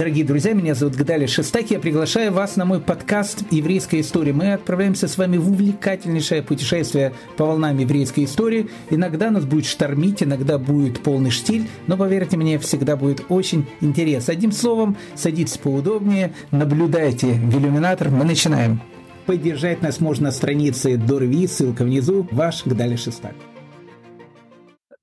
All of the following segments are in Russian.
Дорогие друзья, меня зовут Гдали Шестак. Я приглашаю вас на мой подкаст «Еврейская история». Мы отправляемся с вами в увлекательнейшее путешествие по волнам еврейской истории. Иногда нас будет штормить, иногда будет полный штиль, но, поверьте мне, всегда будет очень интересно. Одним словом, садитесь поудобнее, наблюдайте в иллюминатор. Мы начинаем. Поддержать нас можно на странице Дорви, ссылка внизу. Ваш Гдали Шестак.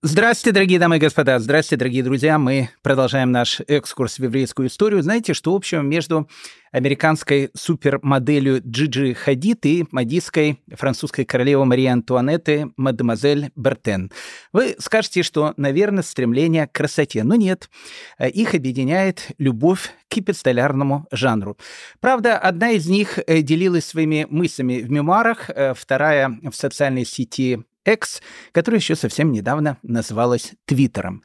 Здравствуйте, дорогие дамы и господа, здравствуйте, дорогие друзья. Мы продолжаем наш экскурс в еврейскую историю. Знаете, что общего между американской супермоделью Джиджи Хадид и мадийской французской королевой Марии Антуанетты мадемуазель Бертен? Вы скажете, что, наверное, стремление к красоте. Но нет, их объединяет любовь к эпистолярному жанру. Правда, одна из них э, делилась своими мыслями в мемуарах, э, вторая в социальной сети X, которая еще совсем недавно называлась Твиттером.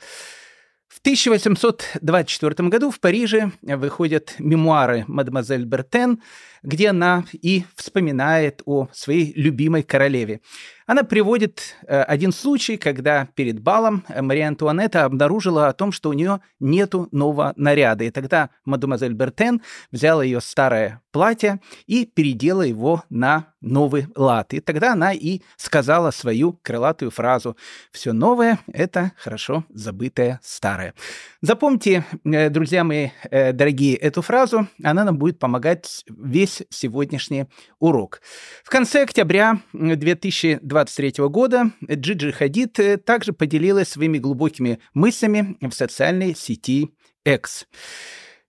В 1824 году в Париже выходят мемуары мадемуазель Бертен, где она и вспоминает о своей любимой королеве. Она приводит э, один случай, когда перед балом Мария Антуанетта обнаружила о том, что у нее нету нового наряда. И тогда мадемуазель Бертен взяла ее старое платье и передела его на новый лад. И тогда она и сказала свою крылатую фразу «Все новое — это хорошо забытое старое». Запомните, э, друзья мои э, дорогие, эту фразу, она нам будет помогать весь сегодняшний урок. В конце октября 2023 года Джиджи Хадид э, также поделилась своими глубокими мыслями в социальной сети X.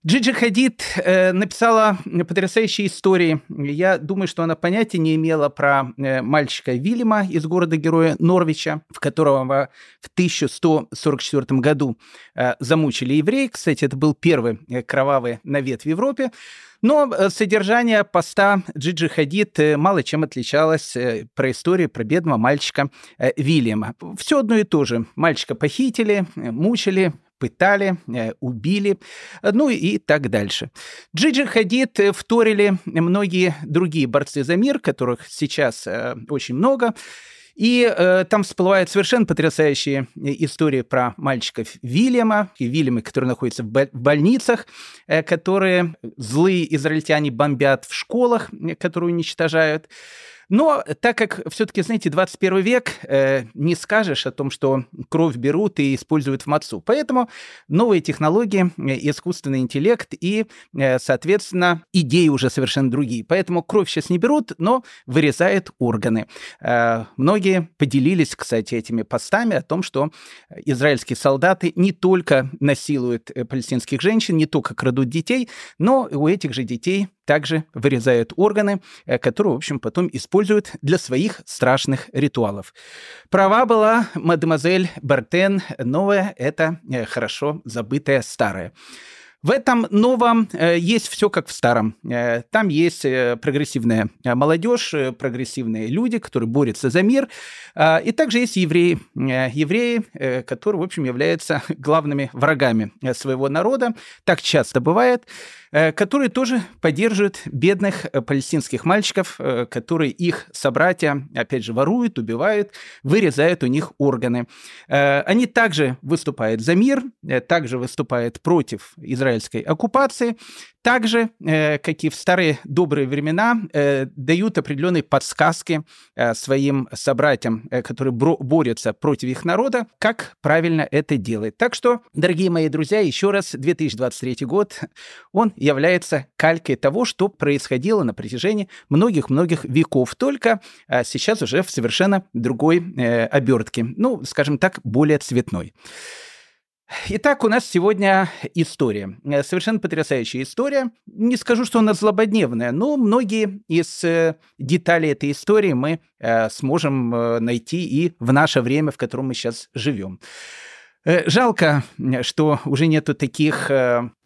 Джиджи Хадид э, написала потрясающие истории. Я думаю, что она понятия не имела про э, мальчика Вильяма из города-героя Норвича, в которого в 1144 году э, замучили евреи. Кстати, это был первый э, кровавый навет в Европе. Но э, содержание поста Джиджи Хадид э, мало чем отличалось э, про историю про бедного мальчика Вильяма. Все одно и то же. Мальчика похитили, мучили, пытали, убили, ну и так дальше. Джиджи Хадид вторили многие другие борцы за мир, которых сейчас очень много. И э, там всплывают совершенно потрясающие э, истории про мальчиков Вильяма, и Вильямы, которые находятся в, в больницах, э, которые злые израильтяне бомбят в школах, э, которые уничтожают. Но так как все-таки, знаете, 21 век, э, не скажешь о том, что кровь берут и используют в МАЦУ. Поэтому новые технологии, э, искусственный интеллект и, э, соответственно, идеи уже совершенно другие. Поэтому кровь сейчас не берут, но вырезают органы. Э, многие поделились, кстати, этими постами о том, что израильские солдаты не только насилуют э, палестинских женщин, не только крадут детей, но у этих же детей также вырезают органы, э, которые, в общем, потом используют для своих страшных ритуалов. Права была мадемуазель Бартен, новая — это э, хорошо забытое старое. В этом новом э, есть все как в старом. Э, там есть э, прогрессивная молодежь, прогрессивные люди, которые борются за мир. Э, и также есть евреи. Евреи, которые, в общем, являются главными врагами своего народа. Так часто бывает. Которые тоже поддерживают бедных палестинских мальчиков, которые их собратья, опять же, воруют, убивают, вырезают у них органы. Они также выступают за мир, также выступают против израильской оккупации, также, э, как и в старые добрые времена, э, дают определенные подсказки э, своим собратьям, которые борются против их народа, как правильно это делать. Так что, дорогие мои друзья, еще раз, 2023 год, он является калькой того, что происходило на протяжении многих-многих веков, только сейчас уже в совершенно другой обертке, ну, скажем так, более цветной. Итак, у нас сегодня история. Э, совершенно потрясающая история. Не скажу, что она злободневная, но многие из э, деталей этой истории мы э, сможем найти и в наше время, в котором мы сейчас живем. Жалко, что уже нету таких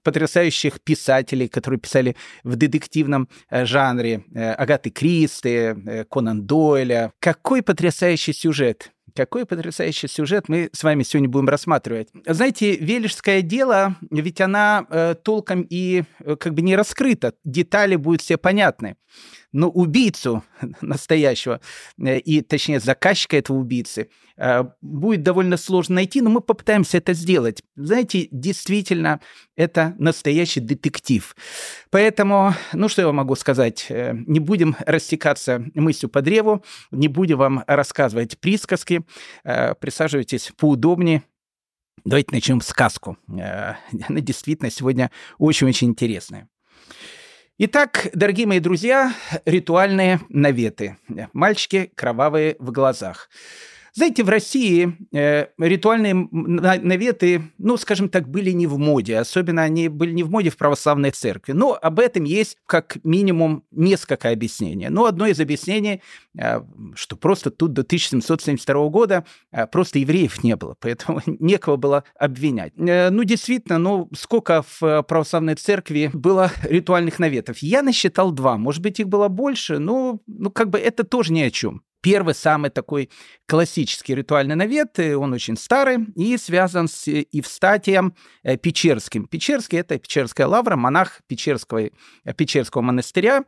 потрясающих писателей, которые писали в детективном жанре. Агаты Кристи, Конан Дойля. Какой потрясающий сюжет. Какой потрясающий сюжет мы с вами сегодня будем рассматривать. Знаете, Велишское дело, ведь она э, толком и э, как бы не раскрыта, детали будут все понятны. ну, убийцу настоящего, э, и, точнее, заказчика этого убийцы, э, будет довольно сложно найти, но мы попытаемся это сделать. Знаете, действительно, это настоящий детектив. Поэтому, ну, что я могу сказать? Э, не будем растекаться мыслью по древу, не будем вам рассказывать присказки. Присаживайтесь поудобнее, Давайте начнем сказку. Она действительно сегодня очень-очень интересная. Итак, дорогие мои друзья, ритуальные наветы. Мальчики кровавые в глазах. Знаете, в России э, ритуальные наветы, ну, скажем так, были не в моде. Особенно они были не в моде в православной церкви. Но об этом есть как минимум несколько объяснений. Но одно из объяснений, э, что просто тут до 1772 года э, просто евреев не было, поэтому некого было обвинять. Э, ну, действительно, ну, сколько в православной церкви было ритуальных наветов? Я насчитал два. Может быть, их было больше, но ну, как бы это тоже ни о чем. Первый самый такой классический ритуальный навет, он очень старый и связан с Евстатием э, Печерским. Печерский – это Печерская лавра, монах Печерского, э, Печерского монастыря.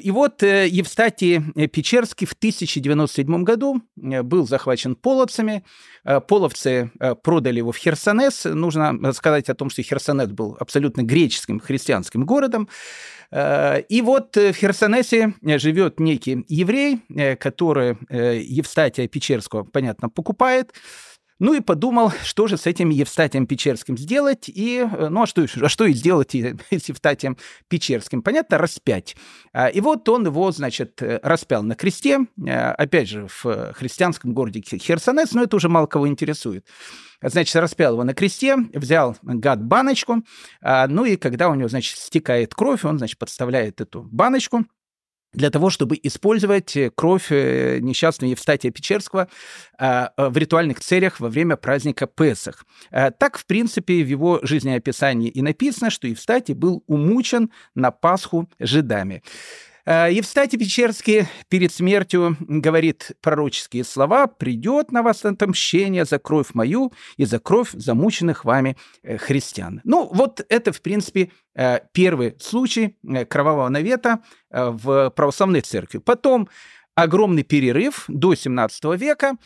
И вот э, Евстатий Печерский в 1097 году был захвачен половцами. Половцы продали его в Херсонес. Нужно сказать о том, что Херсонес был абсолютно греческим христианским городом. Э, и вот э, в Херсонесе э, живет некий еврей, который Евстатия Печерского, понятно, покупает. Ну и подумал, что же с этим Евстатием Печерским сделать, и, ну а что, а что и сделать с Евстатием Печерским? Понятно, распять. А, и вот он его, значит, распял на кресте, опять же, в христианском городе Херсонес, но это уже мало кого интересует. Значит, распял его на кресте, взял гад баночку, а, ну и когда у него, значит, стекает кровь, он, значит, подставляет эту баночку, для того, чтобы использовать э, кровь э, несчастного Евстатия Печерского а, в ритуальных целях во время праздника Песах. А, так, в принципе, в его жизнеописании и написано, что Евстатий был умучен на Пасху жидами. Э, Евстатий Печерский перед смертью говорит пророческие слова «Придет на вас отомщение за кровь мою и за кровь замученных вами э, христиан». Ну, вот это, в принципе, э, первый случай кровавого навета в православной церкви. Потом огромный перерыв до 17 века,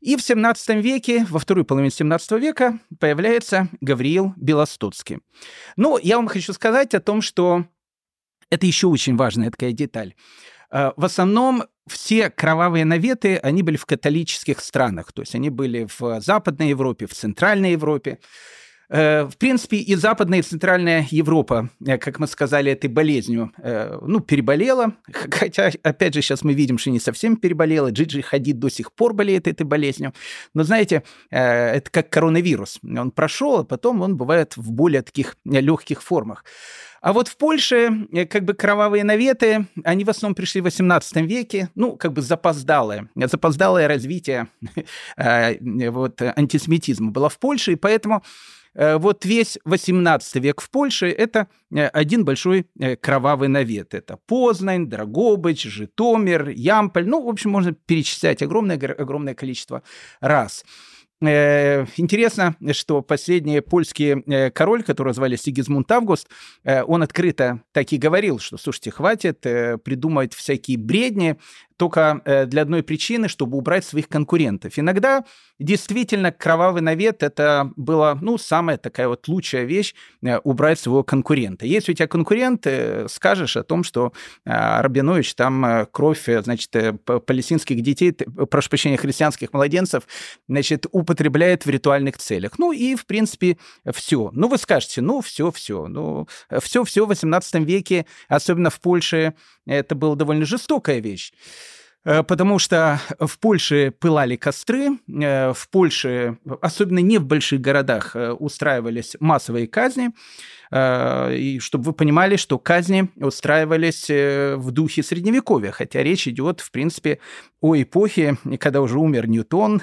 и в 17 веке, во второй половине 17 века, появляется Гавриил Белостоцкий. Ну, я вам хочу сказать о том, что это еще очень важная такая деталь. Э, в основном все кровавые наветы, они были в католических странах, то есть они были в Западной Европе, в Центральной Европе. Э, в принципе, и Западная, и Центральная Европа, э, как мы сказали, этой болезнью, ну, переболела. Хотя, опять же, сейчас мы видим, что не совсем переболела. Джиджи Хадид до сих пор болеет этой болезнью. Но, знаете, это как коронавирус. Он прошел, а потом он бывает в более таких легких формах. А вот в Польше э, как бы кровавые наветы, они в основном пришли в 18 веке, ну, как бы запоздалое, запоздалое развитие э, вот, антисемитизма было в Польше, и поэтому э, вот весь 18 век в Польше – это один большой кровавый навет. Это Познань, Драгобыч, Житомир, Ямполь. Ну, в общем, можно перечислять огромное, огромное количество раз. Э, интересно, что последний польский э, король, которого звали Сигизмунд Август, э, он открыто так и говорил, что, слушайте, хватит придумывать всякие бредни, только э, для одной причины, чтобы убрать своих конкурентов. Иногда действительно кровавый навет это была, ну, самая такая вот лучшая вещь э, убрать своего конкурента. Если у тебя конкурент, э, скажешь о том, что Рабинович там кровь, значит, палестинских детей, прошу прощения, христианских младенцев, значит, употребляет в ритуальных целях. Ну и, в принципе, все. Ну, вы скажете, ну, все, все. Ну, все, все в 18 веке, особенно в Польше, это была довольно жестокая вещь. Э, потому что в Польше пылали костры, э, в Польше, особенно не в больших городах, э, устраивались массовые казни. И чтобы вы понимали, что казни устраивались в духе Средневековья, хотя речь идет, в принципе, о эпохе, когда уже умер Ньютон,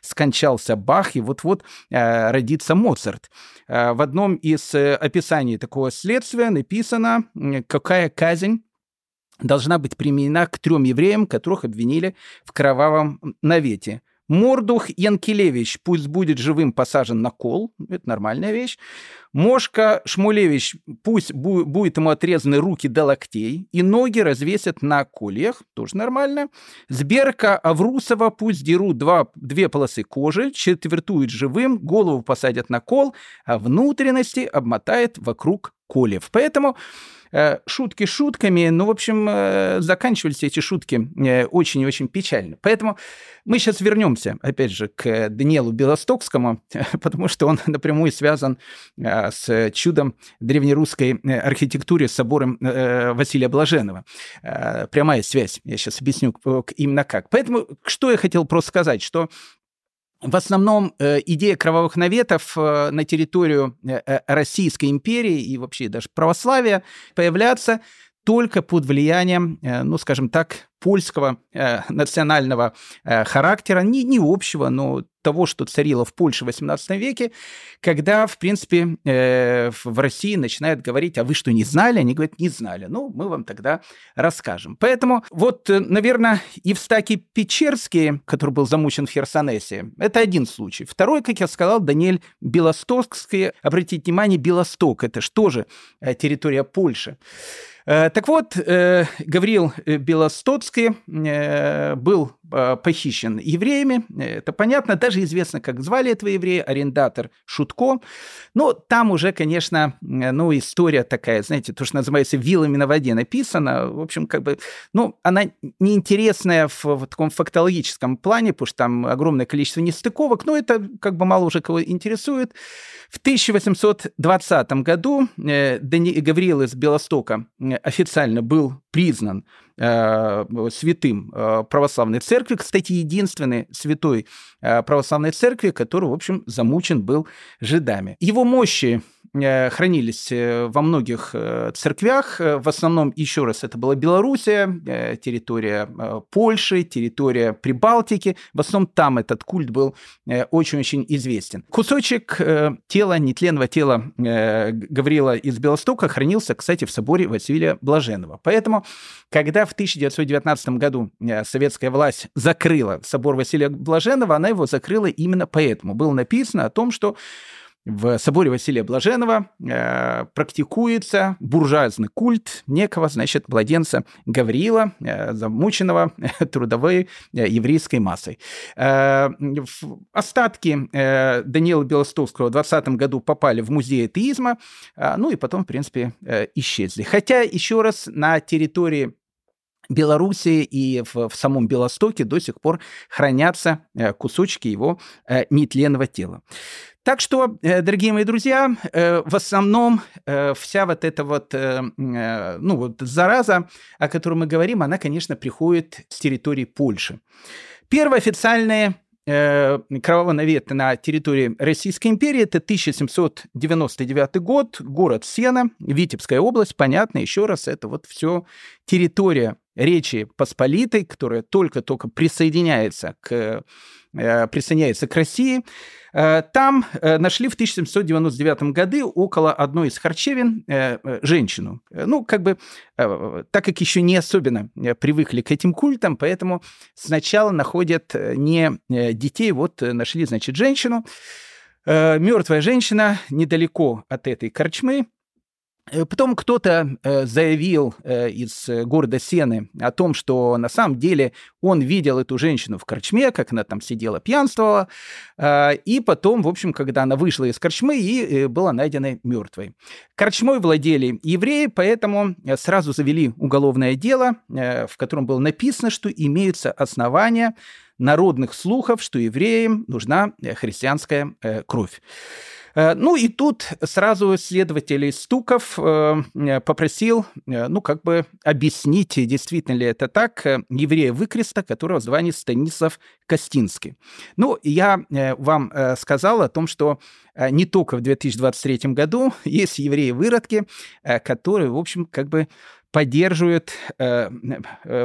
скончался Бах, и вот-вот родится Моцарт. В одном из описаний такого следствия написано, какая казнь должна быть применена к трем евреям, которых обвинили в кровавом навете. Мордух Янкелевич пусть будет живым посажен на кол, это нормальная вещь. Мошка Шмулевич пусть бу- будет ему отрезаны руки до локтей и ноги развесят на кольях, тоже нормально. Сберка Аврусова пусть дерут два, две полосы кожи, четвертуют живым, голову посадят на кол, а внутренности обмотает вокруг колев. Поэтому Э, шутки шутками, но, в общем, э, заканчивались эти шутки э, очень и очень печально. Поэтому мы сейчас вернемся, опять же, к Даниэлу Белостокскому, потому что он напрямую связан с чудом древнерусской архитектуры с собором Василия Блаженного. Прямая связь, я сейчас объясню именно как. Поэтому что я хотел просто сказать, что в основном э, идея кровавых наветов э, на территорию э, Российской империи и вообще даже православия появляться только под влиянием, ну, скажем так, польского э, национального э, характера, не, не общего, но того, что царило в Польше в XVIII веке, когда, в принципе, э, в России начинают говорить, а вы что, не знали? Они говорят, не знали. Ну, мы вам тогда расскажем. Поэтому вот, э, наверное, Евстакий Печерский, который был замучен в Херсонесе, это один случай. Второй, как я сказал, Даниэль Белостокский. Обратите внимание, Белосток – это что же э, территория Польши. Э, так вот, э, Гавриил Белостоцкий э, был похищен евреями, это понятно, даже известно, как звали этого еврея, арендатор Шутко. Но там уже, конечно, ну, история такая, знаете, то, что называется вилами на воде написано, в общем, как бы, ну, она неинтересная в, в таком фактологическом плане, потому что там огромное количество нестыковок, но это как бы мало уже кого интересует. В 1820 году э, Гавриил из Белостока официально был признан э, святым э, православной церкви, кстати, единственный святой э, православной церкви, который, в общем, замучен был жидами. Его мощи хранились э, во многих э, церквях. В основном, еще раз, это была Белоруссия, территория Польши, территория Прибалтики. В основном там этот культ был очень-очень известен. Кусочек тела, нетленного тела Гаврила из Белостока хранился, кстати, в соборе Василия Блаженного. Поэтому, когда в 1919 году советская власть закрыла собор Василия Блаженного, она его закрыла именно поэтому. Было написано о том, что в соборе Василия Блаженного э, практикуется буржуазный культ некого, значит, младенца Гавриила, э, замученного э, трудовой э, еврейской массой. Э, остатки э, Даниила Белостовского в 20 году попали в музей атеизма, э, ну и потом, в принципе, э, исчезли. Хотя, еще раз, на территории Белоруссии и в, в самом Белостоке до сих пор хранятся э, кусочки его э, нетленного тела. Так что, э, дорогие мои друзья, в основном вся вот эта вот, ну вот зараза, о которой мы говорим, она, конечно, приходит с территории Польши. Первые официальные кровавый навет на территории Российской империи. Это 1799 год, город Сена, Витебская область. Понятно, еще раз, это вот все территория Речи Посполитой, которая только-только присоединяется к, присоединяется к России. Э, там э, нашли в 1799 году около одной из харчевин э, женщину. Ну, как бы, так как еще не особенно привыкли к этим культам, поэтому сначала находят не детей, вот нашли, значит, женщину. Мертвая женщина недалеко от этой корчмы, Э, потом кто-то э, заявил э, из города Сены о том, что на самом деле он видел эту женщину в корчме, как она там сидела, пьянствовала, и потом, в общем, когда она вышла из корчмы и была найдена мертвой. Корчмой владели евреи, поэтому сразу завели уголовное дело, в котором было написано, что имеются основания народных слухов, что евреям нужна христианская кровь. Э, ну и тут сразу следователь Стуков э, попросил, э, ну как бы объяснить, действительно ли это так, еврея выкреста, которого звали Станислав Костинский. Ну, я вам сказал о том, что не только в 2023 году есть евреи-выродки, которые, в общем, как бы поддерживает,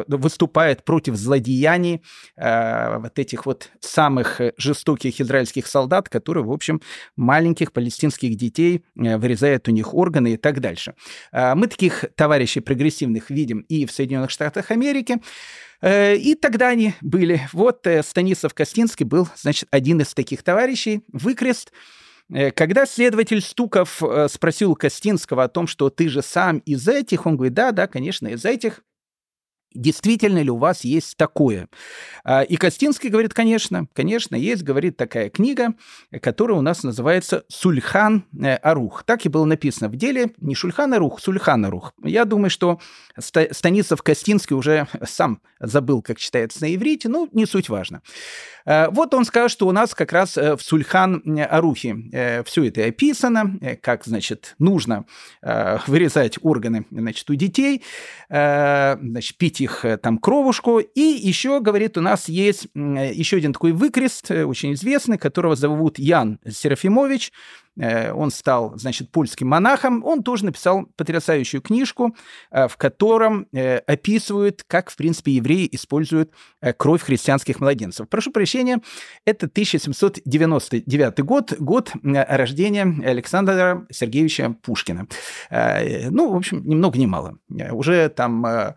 выступает против злодеяний вот этих вот самых жестоких израильских солдат, которые, в общем, маленьких палестинских детей вырезают у них органы и так дальше. Мы таких товарищей прогрессивных видим и в Соединенных Штатах Америки. Э, и тогда они были. Вот э, Станислав Костинский был, значит, один из таких товарищей. Выкрест. Э, когда следователь Стуков спросил Костинского о том, что ты же сам из этих, он говорит, да, да, конечно, из этих действительно ли у вас есть такое? А, и Костинский говорит, конечно, конечно, есть, говорит, такая книга, которая у нас называется «Сульхан э, Арух». Так и было написано в деле, не Шульхан Арух, Сульхан Арух. Я думаю, что Станислав Костинский уже сам забыл, как читается на иврите, но не суть важно. А, вот он скажет, что у нас как раз э, в Сульхан Арухе э, все это описано, как, значит, нужно вырезать органы, значит, у детей, значит, пить их э, там кровушку. И еще, говорит, у нас есть еще один такой выкрест, э, очень известный, которого зовут Ян Серафимович. Э, он стал, значит, польским монахом, он тоже написал потрясающую книжку, э, в котором э, описывают, как, в принципе, евреи используют кровь христианских младенцев. Прошу прощения, это 1799 год, год рождения Александра Сергеевича Пушкина. Ну, в общем, ни много ни мало. Уже там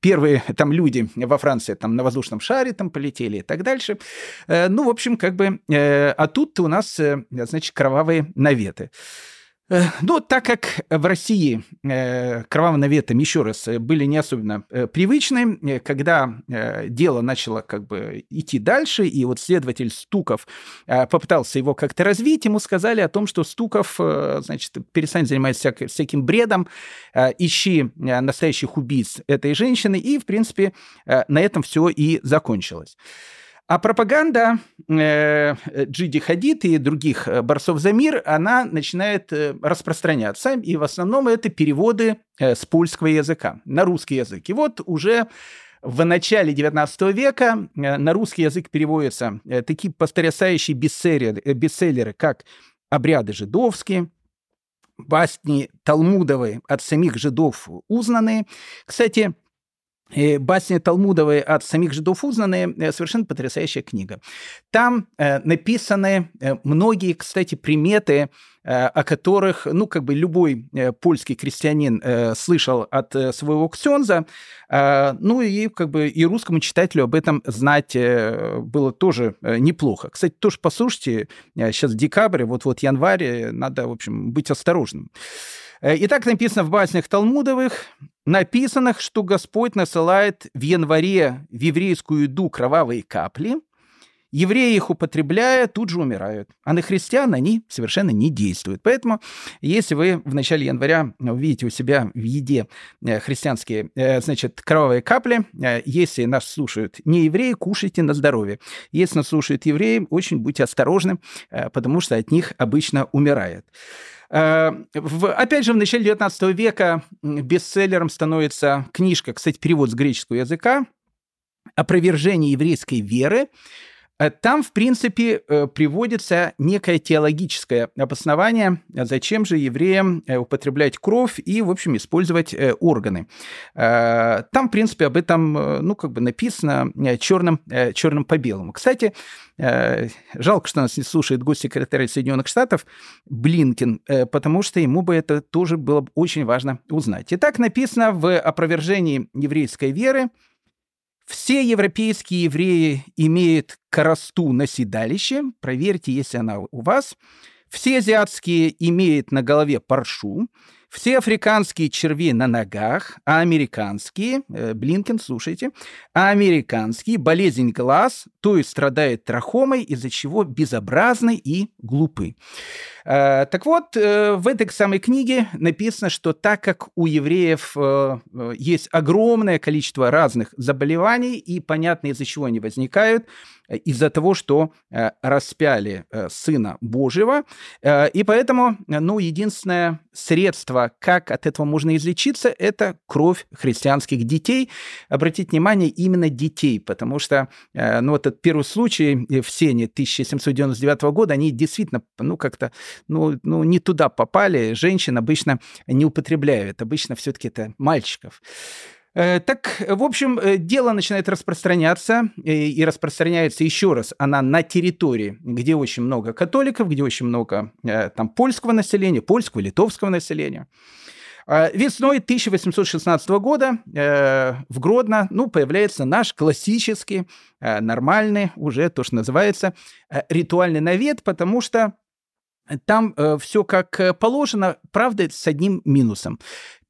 первые там люди во Франции там на воздушном шаре там полетели и так дальше. Ну, в общем, как бы, а тут у нас значит, кровавые наветы. Э, ну, так как в России э, кровавым наветам, еще раз, были не особенно э, привычны, когда дело начало как бы идти дальше, и вот следователь Стуков попытался его как-то развить, ему сказали о том, что Стуков, значит, перестань заниматься всяким бредом, ищи настоящих убийц этой женщины, и, в принципе, на этом все и закончилось. А пропаганда э, Джиди Хадид и других э, борцов за мир, она начинает э, распространяться, и в основном это переводы э, с польского языка на русский язык. И вот уже в начале XIX века на русский язык переводятся такие потрясающие бестселлеры, бестселлеры, как «Обряды жидовские», басни Талмудовые от самих жидов узнанные. Кстати, и басни Талмудовой от самих жидов узнанные э, совершенно потрясающая книга. Там э, написаны э, многие, кстати, приметы, э, о которых, ну, как бы любой э, польский крестьянин э, слышал от э, своего ксенза, э, ну, и как бы и русскому читателю об этом знать э, было тоже э, неплохо. Кстати, тоже послушайте, э, сейчас декабрь, вот-вот январь, э, надо, в общем, быть осторожным. Э, и так написано в баснях Талмудовых, написанных, что Господь насылает в январе в еврейскую еду кровавые капли, евреи их употребляя, тут же умирают. А на христиан они совершенно не действуют. Поэтому, если вы в начале января увидите у себя в еде э, христианские, э, значит, кровавые капли, если нас слушают не евреи, кушайте на здоровье. Если нас слушают евреи, очень будьте осторожны, потому что от них обычно умирает. Э, в, опять же, в начале 19 века бестселлером становится книжка, кстати, перевод с греческого языка, «Опровержение еврейской веры», там, в принципе, э, приводится некое теологическое обоснование, зачем же евреям э, употреблять кровь и, в общем, использовать органы. Там, в принципе, об этом, ну, как бы написано черным, черным по белому. Кстати, жалко, что нас не слушает госсекретарь Соединенных Штатов Блинкин, потому что ему бы это тоже было очень важно узнать. Итак, написано в опровержении еврейской веры, все европейские евреи имеют коросту на седалище. Проверьте, если она у вас. Все азиатские имеют на голове паршу. Все африканские черви на ногах, а американские, э, Блинкен, слушайте, а американские болезнь глаз, то есть страдает трахомой, из-за чего безобразны и глупы. Э, так вот, э, в этой самой книге написано, что так как у евреев э, есть огромное количество разных заболеваний, и понятно, из-за чего они возникают, из-за того, что распяли Сына Божьего, и поэтому, ну, единственное средство, как от этого можно излечиться, это кровь христианских детей. Обратите внимание, именно детей, потому что, ну, вот этот первый случай в Сене 1799 года, они действительно, ну, как-то, ну, ну, не туда попали. Женщин обычно не употребляют, обычно все-таки это мальчиков. Э, так, в общем, э, дело начинает распространяться, и распространяется еще раз она на территории, где очень много католиков, где очень много э, там польского населения, польского, литовского населения. Весной 1816 года в Гродно ну, появляется наш классический, нормальный, уже то, что называется, ритуальный навет, потому что там все как положено, правда, с одним минусом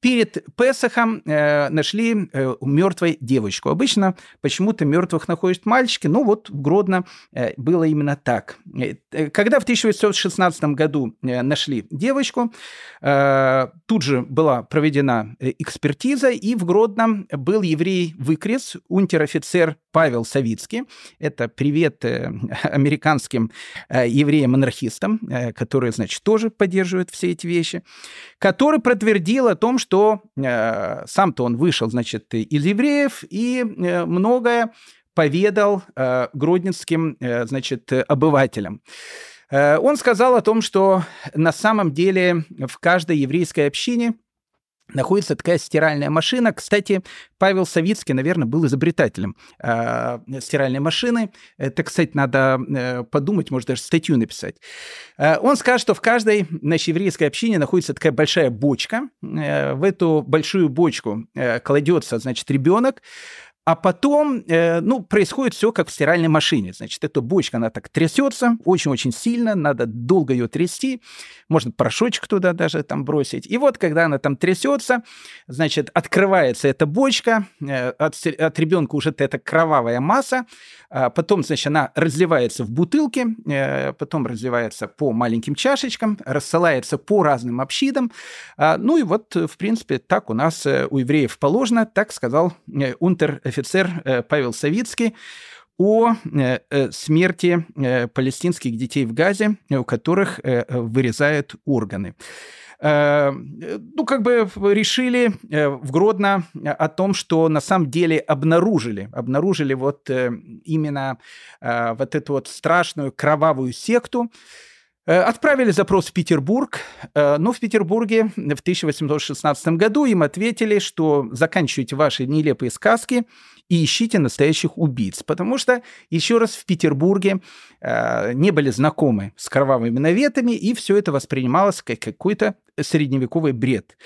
перед Песохом э, нашли э, мертвой девочку. Обычно почему-то мертвых находят мальчики, но вот в Гродно э, было именно так. Э, э когда в 1816 году э, нашли девочку, э, тут же была проведена э, экспертиза, и в Гродно был еврей-выкрес, унтер-офицер Павел Савицкий. Это привет э, американским э, евреям-анархистам, э, которые, значит, тоже поддерживают все эти вещи, который подтвердил о том, что что э, сам-то он вышел, значит, из евреев и э, многое поведал э, гродненским, э, значит, обывателям. Э, он сказал о том, что на самом деле в каждой еврейской общине находится такая стиральная машина. Кстати, Павел Савицкий, наверное, был изобретателем э, стиральной машины. Это, кстати, надо э, подумать, может даже статью написать. Э, он скажет, что в каждой нашей еврейской общине находится такая большая бочка. Э, в эту большую бочку э, кладется, значит, ребенок. А потом, э, ну, происходит все как в стиральной машине. Значит, эта бочка, она так трясется очень-очень сильно, надо долго ее трясти, можно порошочек туда даже там бросить. И вот, когда она там трясется, значит, открывается эта бочка, э, от, от ребенка уже эта кровавая масса, а потом, значит, она разливается в бутылки, э, потом разливается по маленьким чашечкам, рассылается по разным общинам. А, ну и вот, в принципе, так у нас э, у евреев положено, так сказал э, унтер офицер э, Павел Савицкий о э, э, смерти палестинских детей в Газе, у которых вырезают органы. Ну, как бы решили в Гродно о том, что на самом деле обнаружили, обнаружили вот именно вот эту вот страшную кровавую секту, Отправили запрос в Петербург, но в Петербурге в 1816 году им ответили, что заканчивайте ваши нелепые сказки, и ищите настоящих убийц. Потому что, еще раз, в Петербурге э, не были знакомы с кровавыми наветами, и все это воспринималось как какой-то средневековый бред.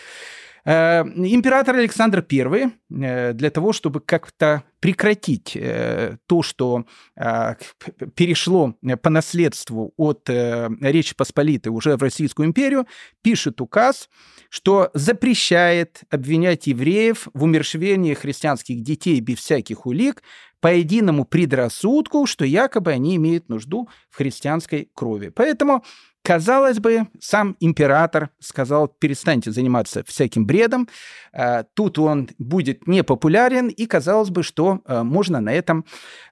Э, император Александр I э, для того, чтобы как-то прекратить э, то, что перешло по наследству от Речи Посполитой уже в Российскую империю, пишет указ, что запрещает обвинять евреев в умершвении христианских детей без всяких улик по единому предрассудку, что якобы они имеют нужду в христианской крови. Поэтому Казалось бы, сам император сказал, перестаньте заниматься всяким бредом, э, тут он будет непопулярен, и казалось бы, что э, можно на этом,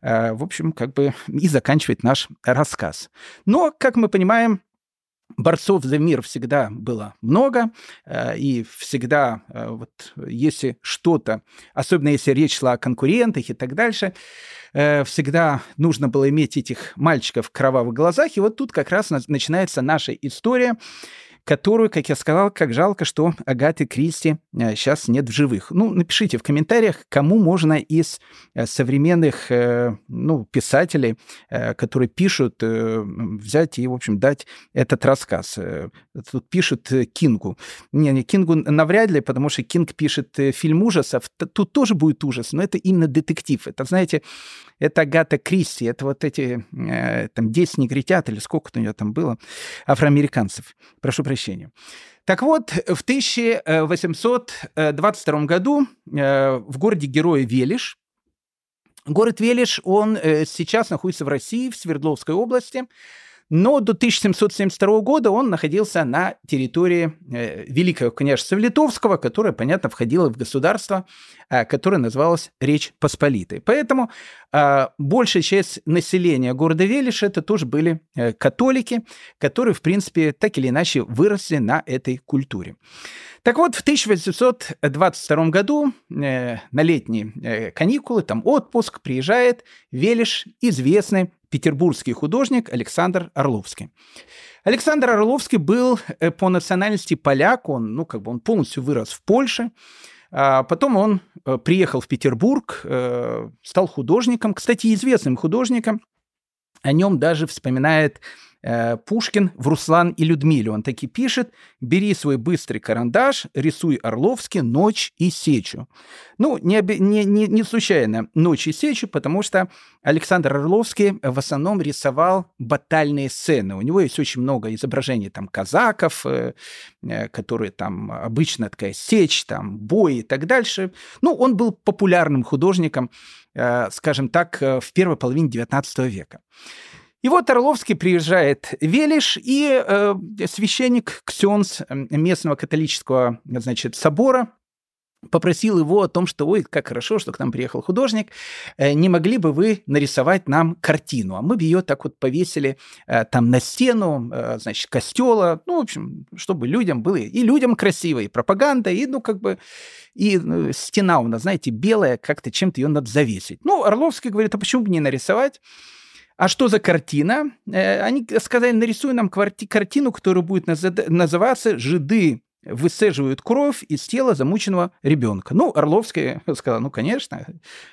э, в общем, как бы и заканчивать наш рассказ. Но, как мы понимаем, борцов за мир всегда было много, и всегда, вот, если что-то, особенно если речь шла о конкурентах и так дальше, Э, всегда нужно было иметь этих мальчиков в кровавых глазах. И вот тут как раз начинается наша история которую, как я сказал, как жалко, что Агаты Кристи сейчас э, нет в живых. Ну, напишите в комментариях, кому можно из э, современных э, ну, писателей, которые пишут, взять и, в общем, дать этот рассказ. Тут пишут Кингу. Не, не, Кингу навряд ли, потому что Кинг пишет фильм ужасов. Тут тоже будет ужас, но это именно детектив. Это, знаете, это Агата Кристи, это вот эти там 10 негритят или сколько у нее там было, афроамериканцев. Прошу прощения прощения. Так вот, в 1822 году э, в городе Героя Велиш, город Велиш, он э, сейчас находится в России, в Свердловской области, но до 1772 года он находился на территории э, Великого княжества Литовского, которое, понятно, входило в государство, э, которое называлось Речь Посполитой. Поэтому э, большая часть населения города Велиш это тоже были католики, которые, в принципе, так или иначе выросли на этой культуре. Так вот, в 1822 году э, на летние э, каникулы, там отпуск, приезжает Велиш, известный петербургский художник Александр Орловский. Александр Орловский был э, по национальности поляк, он, ну, как бы он полностью вырос в Польше, а потом он э, приехал в Петербург, э, стал художником, кстати, известным художником. О нем даже вспоминает Пушкин в «Руслан и Людмиле». Он таки пишет «Бери свой быстрый карандаш, рисуй Орловский ночь и сечу». Ну, не, не, не, не случайно ночь и сечу, потому что Александр Орловский в основном рисовал батальные сцены. У него есть очень много изображений там казаков, э, э, которые там обычно такая сечь, там бой и так дальше. Ну, он был популярным художником, скажем так, в первой половине XIX века. И вот Орловский приезжает Велиш, и э, священник Ксенс местного католического значит, собора попросил его о том, что, ой, как хорошо, что к нам приехал художник, э, не могли бы вы нарисовать нам картину, а мы бы ее так вот повесили э, там на стену, э, значит, костела, ну, в общем, чтобы людям было, и людям красиво, и пропаганда, и, ну, как бы, и ну, стена у нас, знаете, белая, как-то чем-то ее надо завесить. Ну, Орловский говорит, а почему бы не нарисовать? А что за картина? Э, они сказали, нарисуй нам картину, которая будет называться «Жиды высаживают кровь из тела замученного ребенка. Ну, Орловский сказал, ну, конечно,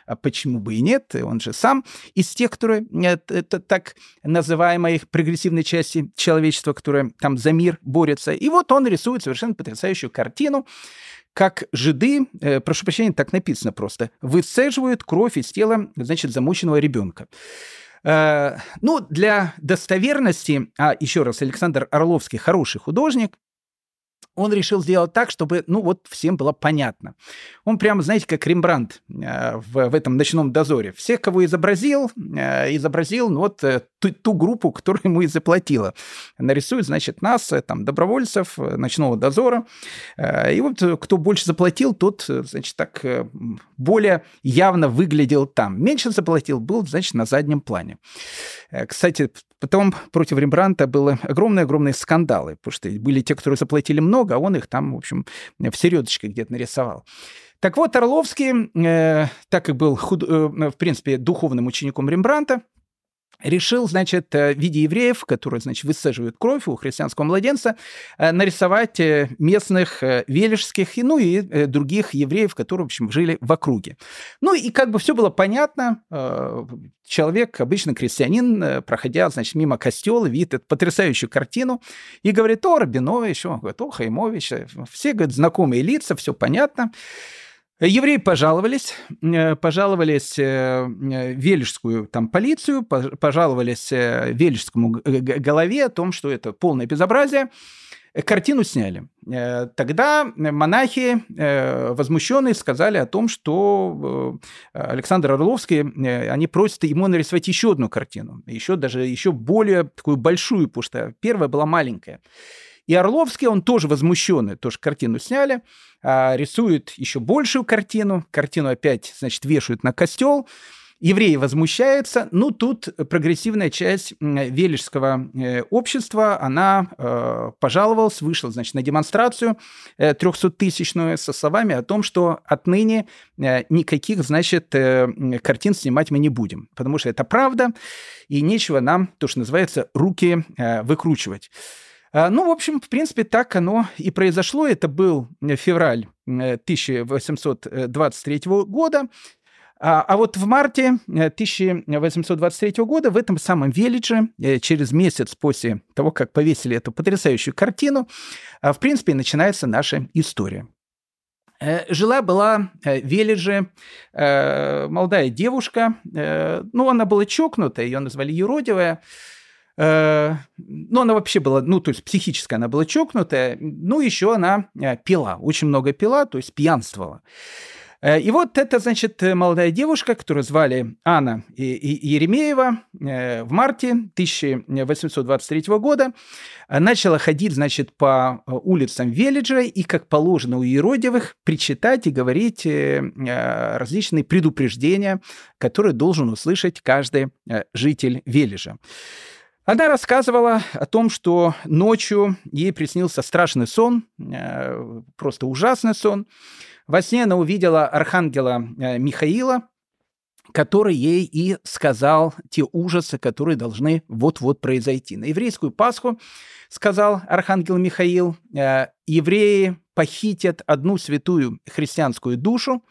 а почему бы и нет? Он же сам из тех, которые, это так называемой прогрессивной части человечества, которая там за мир борется. И вот он рисует совершенно потрясающую картину, как жиды, э, прошу прощения, так написано просто, высаживают кровь из тела, значит, замученного ребенка. Э, ну, для достоверности, а еще раз, Александр Орловский хороший художник, он решил сделать так, чтобы, ну, вот всем было понятно. Он прямо, знаете, как Рембрандт э, в, в этом «Ночном дозоре». Всех, кого изобразил, э, изобразил, ну, вот э, ту, ту группу, которая ему и заплатила. Нарисует, значит, нас, э, там, добровольцев, э, «Ночного дозора». Э, и вот кто больше заплатил, тот, значит, так более явно выглядел там. Меньше заплатил, был, значит, на заднем плане. Кстати, Потом против Рембранта было огромные-огромные скандалы, потому что были те, которые заплатили много, а он их там, в общем, в середочке где-то нарисовал. Так вот, Орловский, э, так как был, худ, э, в принципе, духовным учеником Рембранта, решил, значит, э, в виде евреев, которые, значит, высаживают кровь у христианского младенца, э, нарисовать э, местных велишских, ну и других евреев, которые, в общем, жили в округе. Ну и как бы все было понятно. Человек, обычный крестьянин, проходя, значит, мимо костела, видит эту потрясающую картину и говорит, о, Рабинович, о, говорит, о, Хаймович, все, говорит, знакомые лица, все понятно. Евреи пожаловались, э, пожаловались э, в Велишскую там, полицию, пожаловались э, Велишскому голове о том, что это полное безобразие. Картину сняли. Тогда монахи, возмущенные, сказали о том, что Александр Орловский, они просят ему нарисовать еще одну картину, еще даже еще более такую большую, потому что первая была маленькая. И Орловский, он тоже возмущенный, тоже картину сняли, а, рисует еще большую картину, картину опять, значит, вешают на костел, Евреи возмущаются. Ну, тут прогрессивная часть велишского э, общества, она э, пожаловалась, вышла, значит, на демонстрацию э, 300-тысячную со словами о том, что отныне э, никаких, значит, э, картин снимать мы не будем, потому что это правда, и нечего нам, то, что называется, руки э, выкручивать. А, ну, в общем, в принципе, так оно и произошло. Это был э, февраль 1823 э, года. А, а вот в марте 1823 э, года в этом самом Велидже, через месяц после того, как повесили эту потрясающую картину, в принципе, начинается наша история. Жила-была в Велидже молодая девушка, ну, она была чокнутая, ее назвали юродивая, ну, она вообще была, ну, то есть психически она была чокнутая. Ну, еще она э, пила, очень много пила, то есть пьянствовала. Э, и вот это, значит, молодая девушка, которую звали Анна Еремеева, э, в марте 1823 года начала ходить, значит, по улицам Велиджа и, как положено у Еродивых, причитать и говорить различные предупреждения, которые должен услышать каждый житель Велижа. Она рассказывала о том, что ночью ей приснился страшный сон, э, просто ужасный сон. Во сне она увидела архангела э, Михаила, который ей и сказал те ужасы, которые должны вот-вот произойти. На еврейскую Пасху, сказал архангел Михаил, э, евреи похитят одну святую христианскую душу,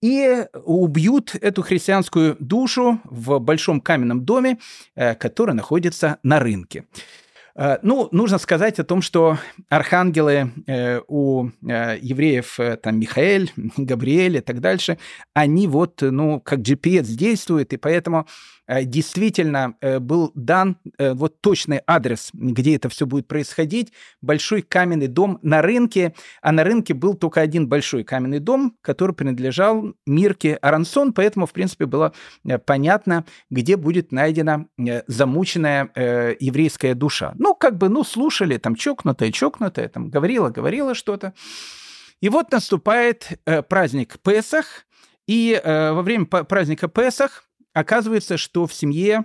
и убьют эту христианскую душу в большом каменном доме, э, который находится на рынке. Э, ну, нужно сказать о том, что архангелы э, у евреев, там, Михаэль, Габриэль и так дальше, они вот, ну, как GPS действуют, и поэтому действительно э, был дан э, вот точный адрес, где это все будет происходить. Большой каменный дом на рынке, а на рынке был только один большой каменный дом, который принадлежал Мирке Арансон, поэтому, в принципе, было понятно, где будет найдена замученная еврейская душа. Ну, как бы, ну, слушали, там, чокнутая, чокнутая, там, говорила, говорила что-то. И вот наступает праздник Песах, и во время праздника Песах Оказывается, что в семье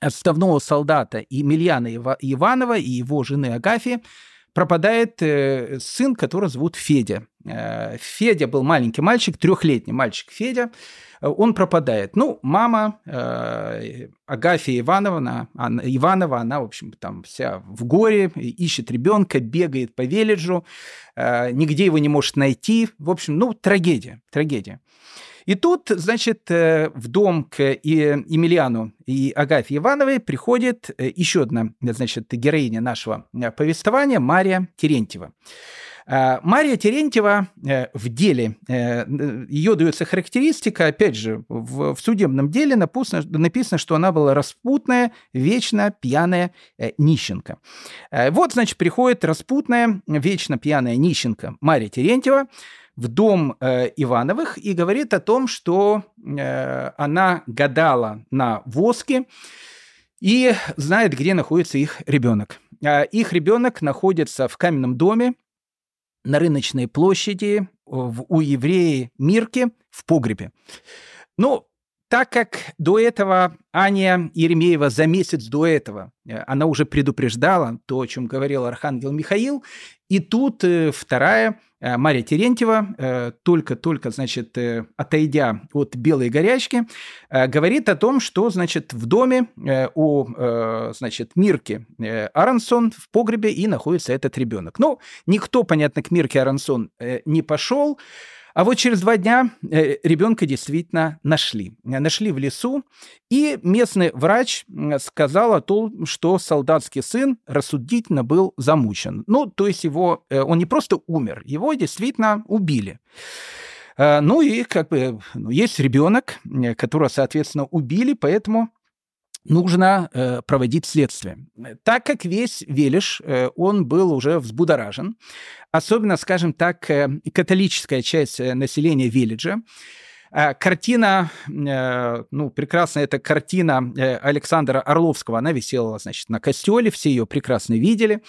отставного солдата Емельяна Иванова и его жены Агафии пропадает э, сын, которого зовут Федя. Э, Федя был маленький мальчик, трехлетний мальчик Федя. Он пропадает. Ну, мама э, Агафья Ивановна, она, Иванова, она, в общем, там вся в горе, ищет ребенка, бегает по Велиджу, э, нигде его не может найти. В общем, ну, трагедия, трагедия. И тут, значит, э, в дом к Емельяну и Агафье Ивановой приходит э, еще одна, значит, героиня нашего э, повествования, Мария Терентьева. Мария Терентьева в деле, ее дается характеристика, опять же, в, в судебном деле написано, написано, что она была распутная, вечно пьяная нищенка. Вот, значит, приходит распутная, вечно пьяная нищенка Мария Терентьева, в дом э, Ивановых и говорит о том, что э, она гадала на воске и знает, где находится их ребенок. А их ребенок находится в каменном доме на рыночной площади в, у еврея Мирки в погребе. Ну, так как до этого Аня Еремеева за месяц до этого, э, она уже предупреждала то, о чем говорил Архангел Михаил, и тут э, вторая Э, Мария Терентьева, только-только, значит, отойдя от белой горячки, говорит о том, что, значит, в доме у, значит, Мирки Аронсон в погребе и находится этот ребенок. Ну, никто, понятно, к Мирке Аронсон не пошел, а вот через два дня э, ребенка действительно нашли. Нашли в лесу, и местный врач сказал о том, что солдатский сын рассудительно был замучен. Ну, то есть его, э, он не просто умер, его действительно убили. Э, ну и как бы ну, есть ребенок, которого, соответственно, убили, поэтому нужно э, проводить следствие. Так как весь Велиш, э, он был уже взбудоражен, особенно, скажем так, э, католическая часть э, населения Велиджа, э, Картина, э, ну, прекрасная эта картина Александра Орловского, она висела, значит, на костеле, все ее прекрасно видели.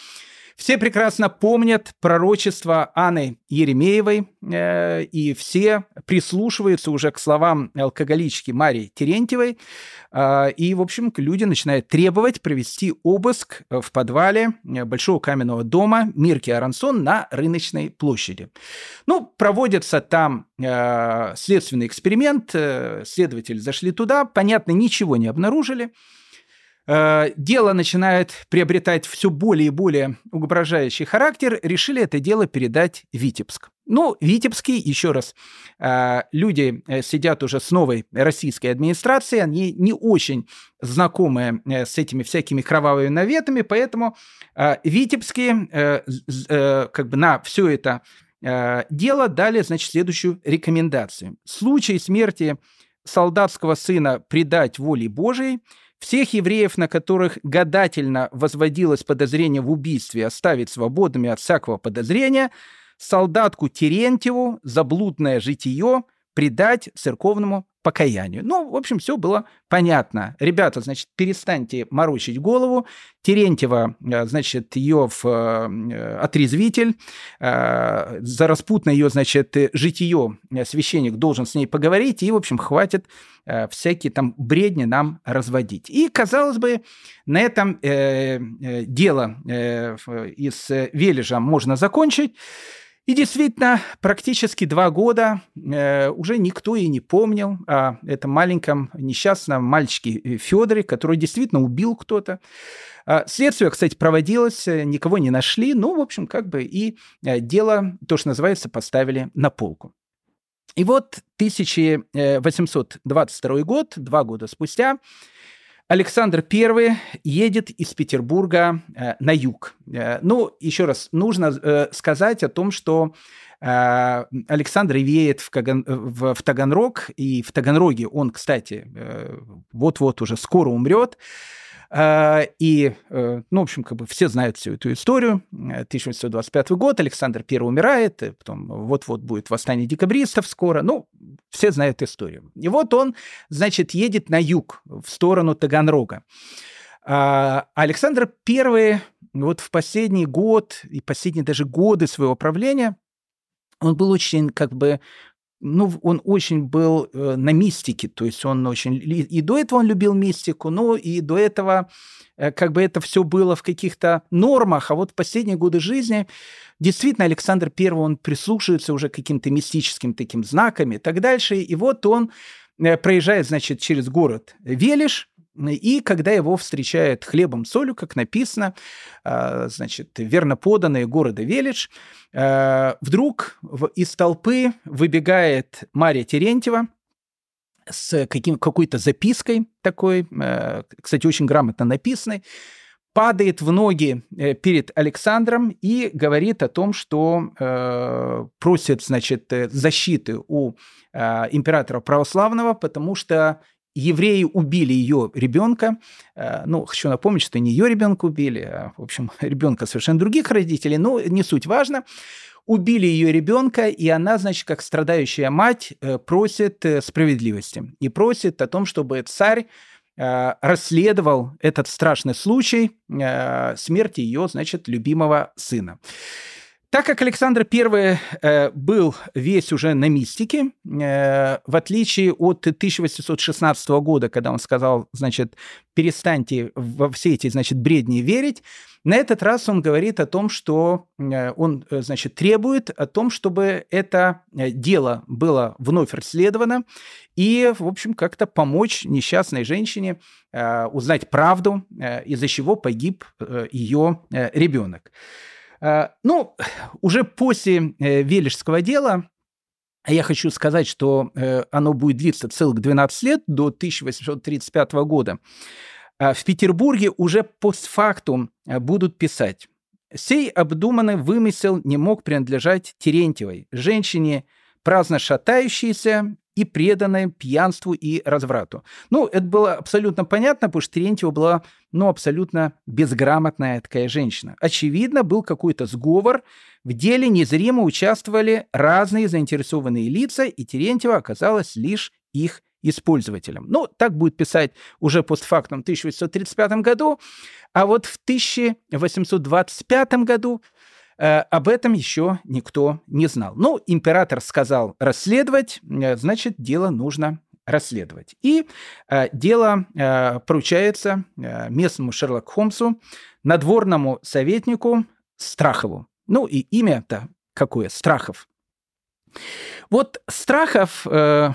Все прекрасно помнят пророчество Анны Еремеевой, э, и все прислушиваются уже к словам алкоголички Марии Терентьевой. Э, и, в общем, люди начинают требовать провести обыск в подвале э, Большого каменного дома Мирки Арансон на рыночной площади. Ну, проводится там э, следственный эксперимент, э, следователи зашли туда, понятно, ничего не обнаружили. Э, дело начинает приобретать все более и более угрожающий характер, решили это дело передать Витебск. Ну, Витебский, еще раз, э, люди э, сидят уже с новой российской администрацией, они не очень знакомы с этими всякими кровавыми наветами, поэтому Витебские как бы на все это дело дали, значит, следующую рекомендацию. В случае смерти солдатского сына предать воле Божией – всех евреев, на которых гадательно возводилось подозрение в убийстве, оставить свободными от всякого подозрения, солдатку Терентьеву за блудное житие предать церковному покаянию. Ну, в общем, все было понятно. Ребята, значит, перестаньте морочить голову. Терентьева, э, значит, ее в э, отрезвитель. Э, за распутное ее, значит, житие священник должен с ней поговорить. И, в общем, хватит всякие там бредни нам разводить. И, казалось бы, на этом дело из Вележа можно закончить. И действительно, практически два года э, уже никто и не помнил о этом маленьком несчастном мальчике э, Федоре, который действительно убил кто-то. А, следствие, кстати, проводилось, э, никого не нашли, ну, в общем, как бы и э, дело, то, что называется, поставили на полку. И вот 1822 год, два года спустя, Александр I едет из Петербурга э, на юг. Э, ну, еще раз, нужно э, сказать о том, что э, Александр веет в, Каган, в, в Таганрог, и в Таганроге он, кстати, э, вот-вот уже скоро умрет. И, э, ну, в общем, как бы все знают всю эту историю. 1825 год, Александр I умирает, потом вот-вот будет восстание декабристов скоро. Ну, все знают историю. И вот он, значит, едет на юг, в сторону Таганрога. А Александр I вот в последний год и последние даже годы своего правления он был очень как бы ну, он очень был э, на мистике, то есть он очень... И до этого он любил мистику, но и до этого э, как бы это все было в каких-то нормах, а вот в последние годы жизни действительно Александр I, он прислушивается уже к каким-то мистическим таким знакам и так дальше, и вот он э, проезжает, значит, через город Велиш, и когда его встречает хлебом солью, как написано, а, значит, верно поданные города Велич, а, вдруг из толпы выбегает Мария Терентьева с каким, какой-то запиской такой, а, кстати, очень грамотно написанной, падает в ноги э, перед Александром и говорит о том, что э, просит, значит, защиты у э, императора православного, потому что евреи убили ее ребенка. Э, ну, хочу напомнить, что не ее ребенка убили, а, в общем, ребенка совершенно других родителей, но не суть важно. Убили ее ребенка, и она, значит, как страдающая мать, э, просит э, справедливости и просит о том, чтобы царь расследовал этот страшный случай смерти ее, значит, любимого сына. Так как Александр I э, был весь уже на мистике, э, в отличие от 1816 года, когда он сказал, значит, перестаньте во все эти, значит, бредни верить, на этот раз он говорит о том, что э, он, э, значит, требует о том, чтобы это э, дело было вновь расследовано и, в общем, как-то помочь несчастной женщине э, узнать правду, из-за чего погиб ее ребенок. Э, ну, уже после э, Вележского дела я хочу сказать, что э, оно будет длиться целых 12 лет, до 1835 года. В Петербурге уже постфактум будут писать. Сей обдуманный вымысел не мог принадлежать Терентьевой, женщине, праздно шатающейся и преданная пьянству и разврату. Ну, это было абсолютно понятно, потому что Терентьева была, ну, абсолютно безграмотная такая женщина. Очевидно, был какой-то сговор, в деле незримо участвовали разные заинтересованные лица, и Терентьева оказалась лишь их использователем. Ну, так будет писать уже постфактум в 1835 году, а вот в 1825 году об этом еще никто не знал. Ну, император сказал расследовать, э, значит, дело нужно расследовать. И э, дело э, поручается э, местному Шерлоку Холмсу, надворному советнику Страхову. Ну, и имя-то какое? Страхов. Вот Страхов... Э,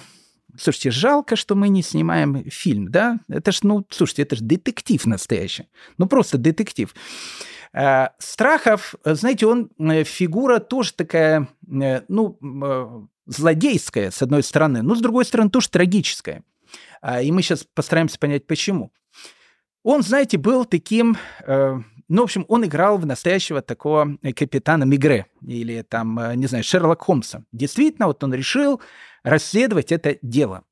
Слушайте, жалко, что мы не снимаем фильм, да? Это ж, ну, слушайте, это же детектив настоящий. Ну, просто детектив. Э, Страхов, знаете, он э, фигура тоже такая, э, ну, злодейская, с одной стороны, но с другой стороны тоже трагическая. А, и мы сейчас постараемся понять, почему. Он, знаете, был таким, ну, в общем, он играл в настоящего такого капитана Мигре или там, не знаю, Шерлок Холмса. Действительно, вот он решил расследовать это дело.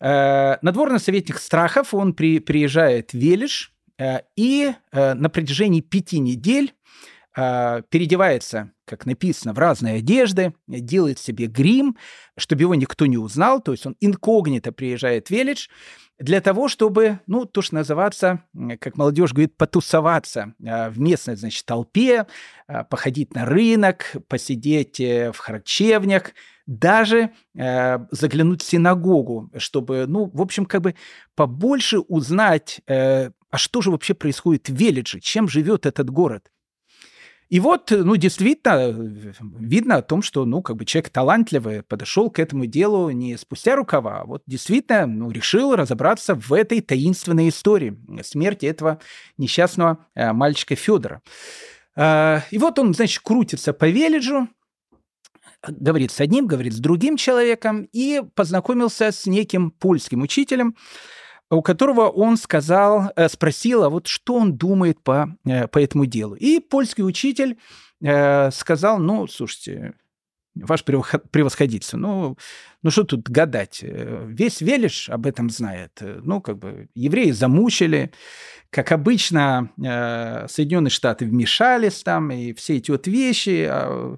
Надворный советник Страхов, он при, приезжает в Велиш, Э, и э, на протяжении пяти недель э, переодевается, как написано, в разные одежды, делает себе грим, чтобы его никто не узнал, то есть он инкогнито приезжает в Велидж, для того, чтобы, ну, то, что называться, как молодежь говорит, потусоваться э, в местной, значит, толпе, э, походить на рынок, посидеть э, в харчевнях, даже э, заглянуть в синагогу, чтобы, ну, в общем, как бы побольше узнать, э, а что же вообще происходит в Велидже, чем живет этот город. И вот, ну, действительно, видно о том, что, ну, как бы человек талантливый подошел к этому делу не спустя рукава, а вот действительно, ну, решил разобраться в этой таинственной истории смерти этого несчастного э, мальчика Федора. Э, и вот он, значит, крутится по Велиджу, говорит с одним, говорит с другим человеком и познакомился с неким польским учителем, у которого он сказал, э, спросил, а вот что он думает по, э, по этому делу. И польский учитель э, сказал, ну, слушайте, ваше превосходительство, ну, ну что тут гадать? Весь Велиш об этом знает. Ну, как бы евреи замучили, как обычно, Соединенные Штаты вмешались там, и все эти вот вещи, а,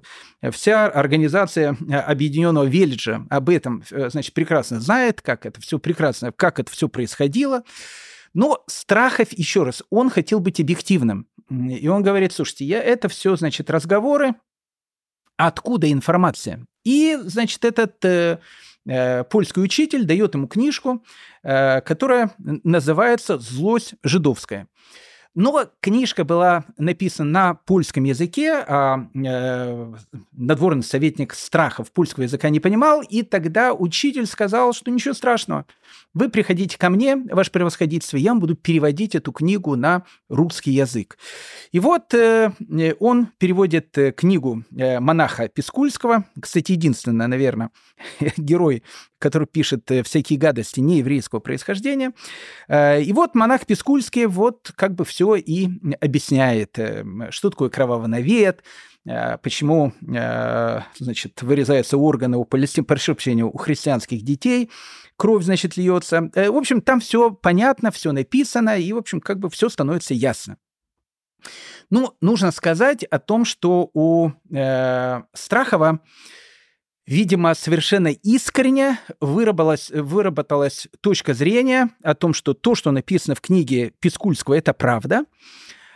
вся организация Объединенного Велиджа об этом, значит, прекрасно знает, как это все прекрасно, как это все происходило. Но Страхов, еще раз, он хотел быть объективным. И он говорит, слушайте, я, это все, значит, разговоры, откуда информация. И, значит, этот э, э, польский учитель дает ему книжку, э, которая называется «Злость жидовская». Но книжка была написана на польском языке, а э, надворный советник Страхов польского языка не понимал, и тогда учитель сказал, что ничего страшного, вы приходите ко мне, ваше превосходительство, я вам буду переводить эту книгу на русский язык. И вот э, он переводит э, книгу э, монаха Пискульского, кстати, единственный, наверное, герой, который пишет э, всякие гадости не еврейского происхождения. Э, и вот монах Пискульский вот как бы все и объясняет, э, что такое кровавонавет, почему, значит, вырезаются органы у палестин, прошу прощения, у христианских детей, кровь, значит, льется. В общем, там все понятно, все написано, и, в общем, как бы все становится ясно. Ну, нужно сказать о том, что у э, Страхова, видимо, совершенно искренне выработалась, выработалась точка зрения о том, что то, что написано в книге Пискульского, это правда.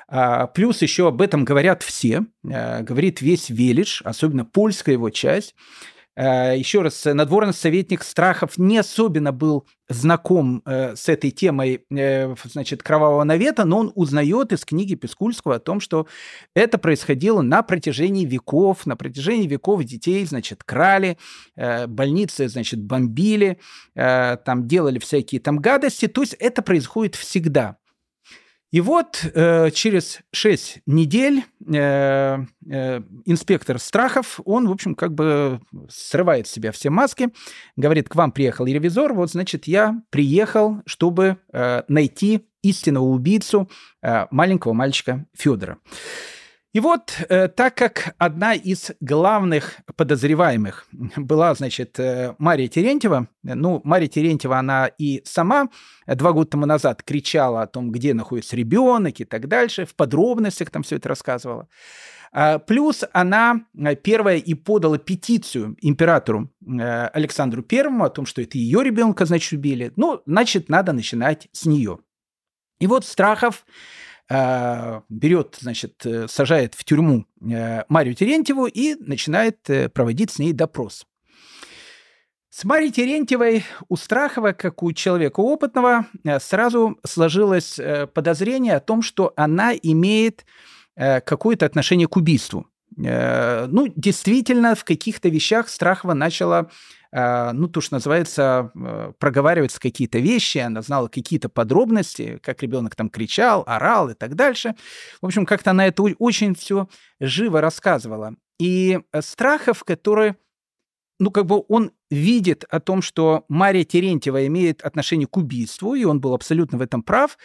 А, плюс еще об этом говорят все, а, говорит весь Велидж, особенно польская его часть. Э, Еще раз, надворный советник Страхов не особенно был знаком э, с этой темой, э, значит, кровавого навета, но он узнает из книги Пискульского о том, что это происходило на протяжении веков, на протяжении веков детей, значит, крали, больницы, значит, бомбили, там делали всякие там гадости, то есть это происходит всегда. И вот э, через 6 недель э, э, инспектор Страхов, он, в общем, как бы срывает с себя все маски, говорит, к вам приехал ревизор, вот, значит, я приехал, чтобы э, найти истинного убийцу э, маленького мальчика Федора. И вот, э, так как одна из главных подозреваемых была, значит, э, Мария Терентьева, ну, Мария Терентьева, она и сама два года тому назад кричала о том, где находится ребенок и так дальше, в подробностях там все это рассказывала. А, плюс она э, первая и подала петицию императору Александру Первому о том, что это ее ребенка, значит, убили. Ну, значит, надо начинать с нее. И вот Страхов Э, берет, значит, э, сажает в тюрьму э, Марию Терентьеву и начинает проводить с ней допрос. С Марией Терентьевой у Страхова, как у человека опытного, сразу сложилось подозрение о том, что она имеет какое-то отношение к убийству. Ну, действительно, в каких-то вещах Страхова начала ну, то, что называется, э, проговариваются какие-то вещи, она знала какие-то подробности, как ребенок там кричал, орал и так дальше. В общем, как-то она это очень все живо рассказывала. И э, Страхов, который ну, как бы он видит о том, что Мария Терентьева имеет отношение к убийству, и он был абсолютно в этом прав.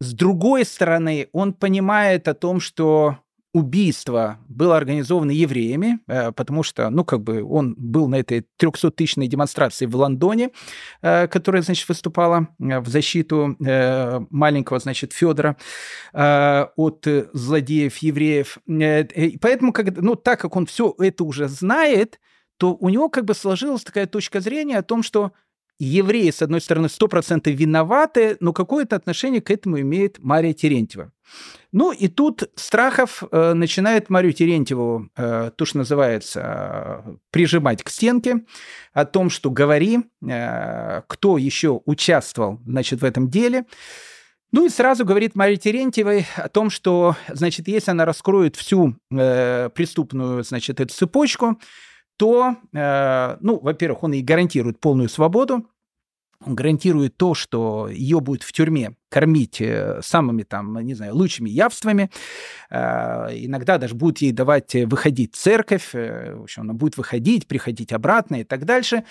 С другой стороны, он понимает о том, что убийство было организовано евреями, э, потому что, ну, как бы он был на этой 300-тысячной демонстрации в Лондоне, э, которая, значит, выступала э, в защиту маленького, значит, Федора от злодеев евреев. Поэтому, как, ну, так как он все это уже знает, то у него как бы сложилась такая точка зрения о том, что евреи, с одной стороны, 100% виноваты, но какое-то отношение к этому имеет Мария Терентьева. Ну и тут Страхов э, начинает Марию Терентьеву, э, то, что называется, э, прижимать к стенке о том, что говори, э, кто еще участвовал значит, в этом деле. Ну и сразу говорит Марии Терентьевой о том, что, значит, если она раскроет всю э, преступную, значит, эту цепочку, то, э, ну, во-первых, он ей гарантирует полную свободу, гарантирует то, что ее будет в тюрьме кормить э, самыми там, не знаю, лучшими явствами. Э, иногда даже будет ей давать выходить в церковь, э, в общем, она будет выходить, приходить обратно и так дальше.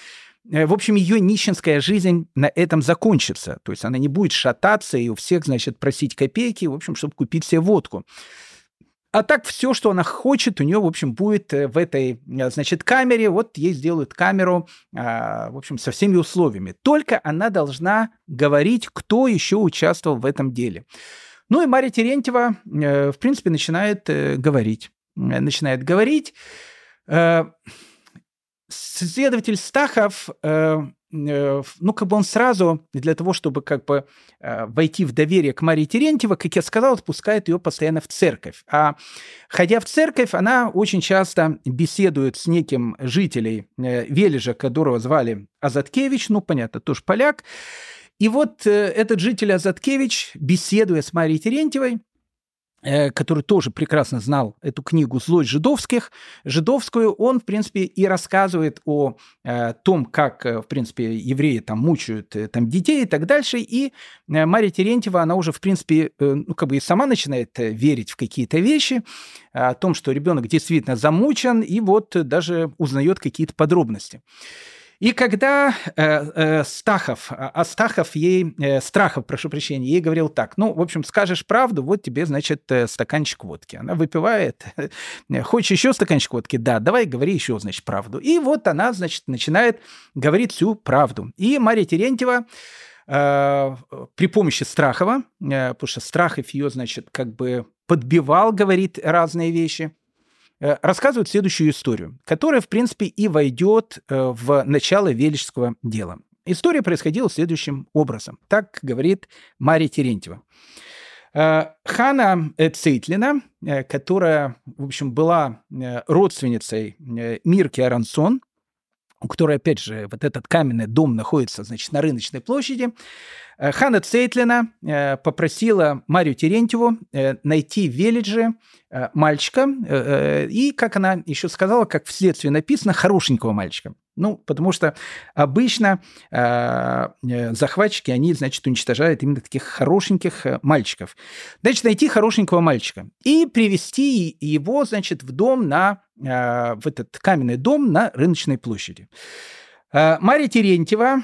В общем, ее нищенская жизнь на этом закончится. То есть она не будет шататься и у всех, значит, просить копейки, в общем, чтобы купить себе водку. А так все, что она хочет, у нее, в общем, будет э, в этой, э, значит, камере. Вот ей сделают камеру, а, в общем, со всеми условиями. Только она должна говорить, кто еще участвовал в этом деле. Ну и Мария Терентьева, э, в принципе, начинает говорить. Начинает говорить. Следователь Стахов ну, как бы он сразу, для того, чтобы как бы э, войти в доверие к Марии Терентьева, как я сказал, отпускает ее постоянно в церковь. А ходя в церковь, она очень часто беседует с неким жителей э, Вележа, которого звали Азаткевич, ну, понятно, тоже поляк. И вот этот житель Азаткевич, беседуя с Марией Терентьевой, Э, который тоже прекрасно знал эту книгу «Злость жидовских», жидовскую, он, в принципе, и рассказывает о э, том, как, э, в принципе, евреи там мучают э, там детей и так дальше. И э, Мария Терентьева, она уже, в принципе, э, ну, как бы и сама начинает верить в какие-то вещи, о том, что ребенок действительно замучен, и вот даже узнает какие-то подробности. И когда э, э, Стахов, а, а ей, э, Страхов, прошу прощения, ей говорил так, ну, в общем, скажешь правду, вот тебе, значит, э, стаканчик водки. Она выпивает, хочешь еще стаканчик водки? Да, давай говори еще, значит, правду. И вот она, значит, начинает говорить всю правду. И Мария Терентьева э, при помощи Страхова, э, потому что Страхов ее, значит, как бы подбивал, говорит разные вещи – Э, рассказывают следующую историю, которая, в принципе, и войдет э, в начало Величского дела. История происходила следующим образом. Так говорит Мария Терентьева. Э, Хана Цейтлина, которая, в общем, была родственницей Мирки Арансон, у которой, опять же, вот этот каменный дом находится, значит, на рыночной площади, Хана Цейтлина попросила Марию Терентьеву найти в Велидже Э, мальчика, э, э, и, как она еще сказала, как вследствие написано, хорошенького мальчика. Ну, потому что обычно захватчики, они, значит, уничтожают именно таких хорошеньких мальчиков. Значит, найти хорошенького мальчика и привести его, значит, в дом на, в этот каменный дом на рыночной площади. Мария Терентьева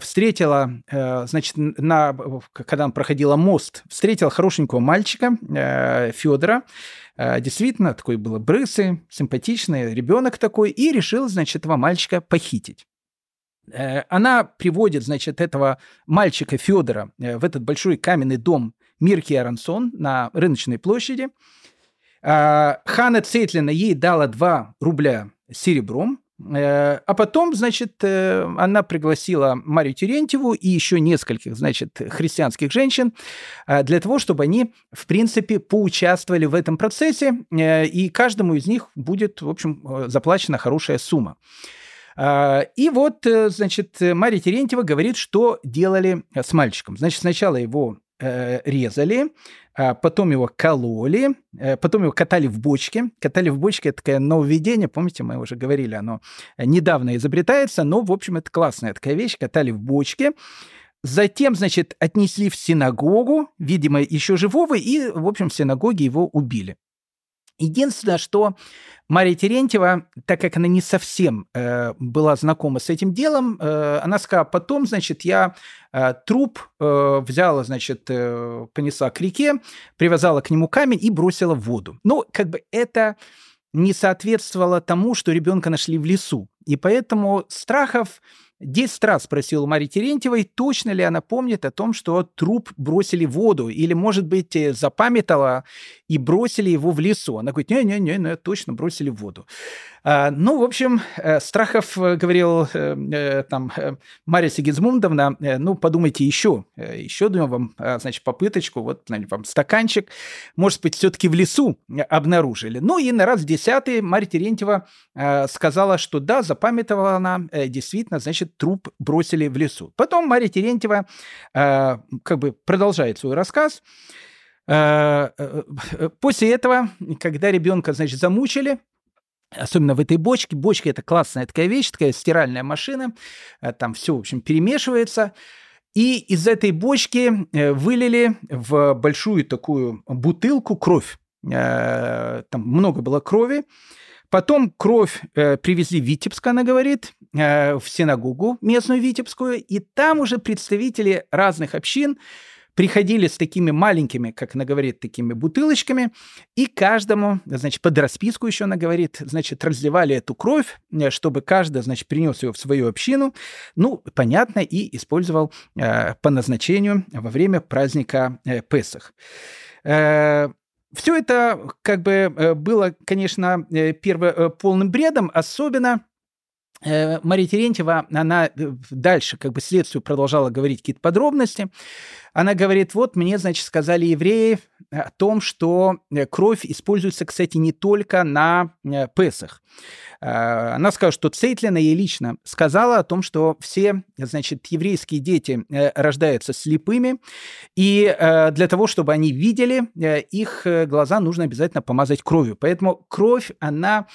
встретила, значит, на, когда она проходила мост, встретила хорошенького мальчика Федора, Э, действительно, такой был брысы, симпатичный ребенок такой, и решил, значит, этого мальчика похитить. Э, она приводит, значит, этого мальчика Федора э, в этот большой каменный дом Мирки Арансон на рыночной площади. Хана Цейтлина ей дала 2 рубля серебром, Э, а потом, значит, э, она пригласила Марию Терентьеву и еще нескольких, значит, христианских женщин э, для того, чтобы они, в принципе, поучаствовали в этом процессе, и каждому из них будет, в общем, заплачена хорошая сумма. И вот, значит, Мария Терентьева говорит, что делали с мальчиком. Значит, сначала его резали, а потом его кололи, э, потом его катали в бочке. Катали в бочке – это такое нововведение, помните, мы уже говорили, оно недавно изобретается, но, в общем, это классная такая вещь, катали в бочке. Затем, значит, отнесли в синагогу, видимо, еще живого, и, в общем, в синагоге его убили. Единственное, что Мария Терентьева, так как она не совсем э, была знакома с этим делом, э, она сказала, потом, значит, я э, труп э, взяла, значит, э, понесла к реке, привязала к нему камень и бросила в воду. Ну, как бы это не соответствовало тому, что ребенка нашли в лесу. И поэтому Страхов Десять раз спросил Марии Терентьевой, точно ли она помнит о том, что труп бросили в воду, или, может быть, э, запамятала и бросили его в лесу. Она говорит, не-не-не, точно бросили в воду. А, ну, в общем, э, Страхов говорил э, там Мария Сигизмундовна, ну, подумайте еще, еще даю вам, значит, попыточку, вот вам стаканчик, может быть, все-таки в лесу обнаружили. Ну, и на раз десятый Мария Терентьева сказала, что да, запамятовала она, действительно, значит, труп бросили в лесу. Потом Мария Терентьева как бы продолжает свой рассказ. После этого, когда ребенка, значит, замучили, Особенно в этой бочке. Бочка это классная такая вещь, такая стиральная машина. Э, там все, в общем, перемешивается. И из этой бочки э, вылили в большую такую бутылку кровь. Э, там много было крови. Потом кровь привезли в Витебск, она говорит, в синагогу местную Витебскую, и там уже представители разных общин приходили с такими маленькими, как она говорит, такими бутылочками, и каждому, значит, под расписку еще она говорит, значит, разливали эту кровь, э, чтобы каждый, значит, принес ее в свою общину, ну, понятно, и использовал э, по назначению во время праздника э, Песах. Э, все это как бы э, было, конечно, э, перво полным бредом, особенно Мария Терентьева, она дальше как бы следствию продолжала говорить какие-то подробности. Она говорит, вот мне, значит, сказали евреи о том, что э, кровь используется, кстати, не только на э, Песах. Э, она сказала, что Цейтлина ей лично сказала о том, что все, значит, еврейские дети рождаются слепыми, и для того, чтобы они видели, их глаза нужно обязательно помазать кровью. Поэтому кровь, она,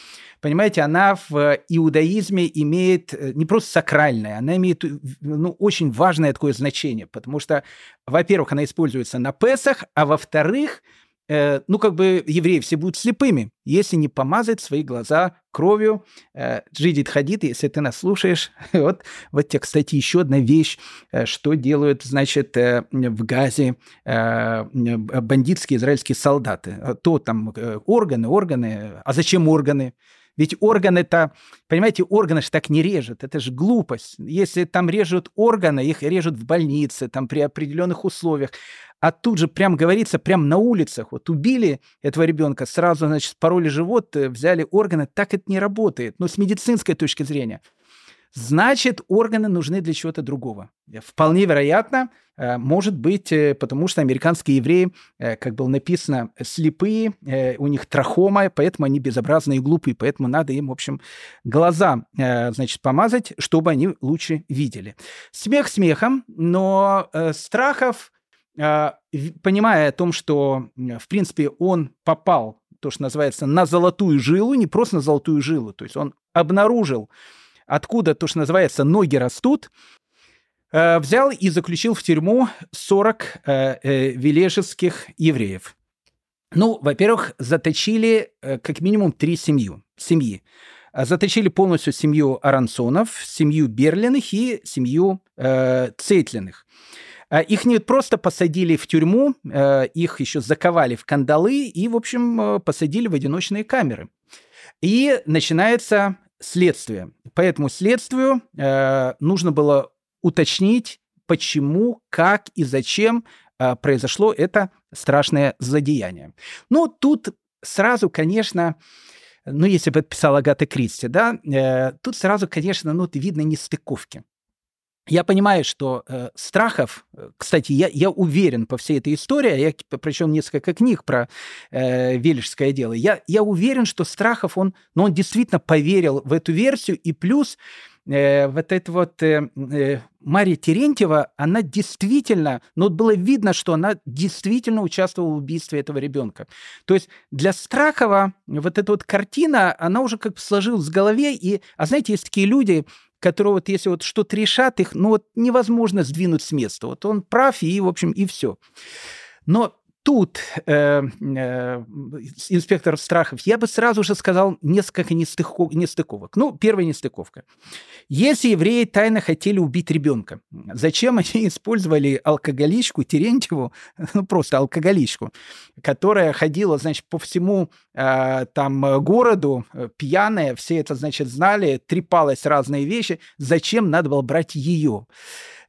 понимаете, она в иудаизме имеет не просто сакральное, она имеет ну, очень важное такое значение, потому что во-первых, она используется на Песах, а во-вторых, э, ну, как бы евреи все будут слепыми, если не помазать свои глаза кровью. Э, Джидит Хадид, если ты нас слушаешь, вот, вот тебе, кстати, еще одна вещь, э, что делают, значит, э, в Газе э, бандитские израильские солдаты. То там органы, органы, а зачем органы? Ведь органы это, понимаете, органы же так не режут, это же глупость. Если там режут органы, их режут в больнице, там при определенных условиях. А тут же прям говорится, прям на улицах, вот убили этого ребенка, сразу, значит, спороли живот, э, взяли органы, так это не работает. Но с медицинской точки зрения – значит, органы нужны для чего-то другого. Вполне вероятно, э, может быть, э, потому что американские евреи, э, как было написано, слепые, у них трахома, поэтому они безобразные и глупые, поэтому надо им, в общем, глаза, значит, помазать, чтобы они лучше видели. Смех смехом, но Страхов, понимая о том, что, в принципе, он попал, то, что называется, на золотую жилу, не просто на золотую жилу, то есть он обнаружил откуда то, что называется, ноги растут, э, взял и заключил в тюрьму 40 э, э, вележеских евреев. Ну, во-первых, заточили как минимум три семью, семьи. Заточили полностью семью Аранцонов, семью Берлиных и семью э, Цейтлиных. Их не просто посадили в тюрьму, их еще заковали в кандалы и, в общем, посадили в одиночные камеры. И начинается следствие. По этому следствию э, нужно было уточнить, почему, как и зачем э, произошло это страшное злодеяние. Ну, тут сразу, конечно, ну, если бы это писала Агата Кристи, да, э, тут сразу, конечно, ну, видно нестыковки. Я понимаю, что э, страхов, э, кстати, я, я уверен по всей этой истории, я причем несколько книг про э, Вележское дело, я, я уверен, что страхов, он, ну, он действительно поверил в эту версию, и плюс э, вот эта вот э, э, Мария Терентьева, она действительно, ну, было видно, что она действительно участвовала в убийстве этого ребенка. То есть для Страхова вот эта вот картина, она уже как бы сложилась в голове, и, а знаете, есть такие люди, которые вот если вот что-то решат, их ну вот невозможно сдвинуть с места. Вот он прав, и, в общем, и все. Но тут э, э, инспектор Страхов, я бы сразу же сказал несколько нестыков, нестыковок. Ну, первая нестыковка. Если евреи тайно хотели убить ребенка, зачем они использовали алкоголичку Терентьеву, ну, просто алкоголичку, которая ходила, значит, по всему э, там городу, э, пьяная, все это, значит, знали, трепалась разные вещи. Зачем надо было брать ее?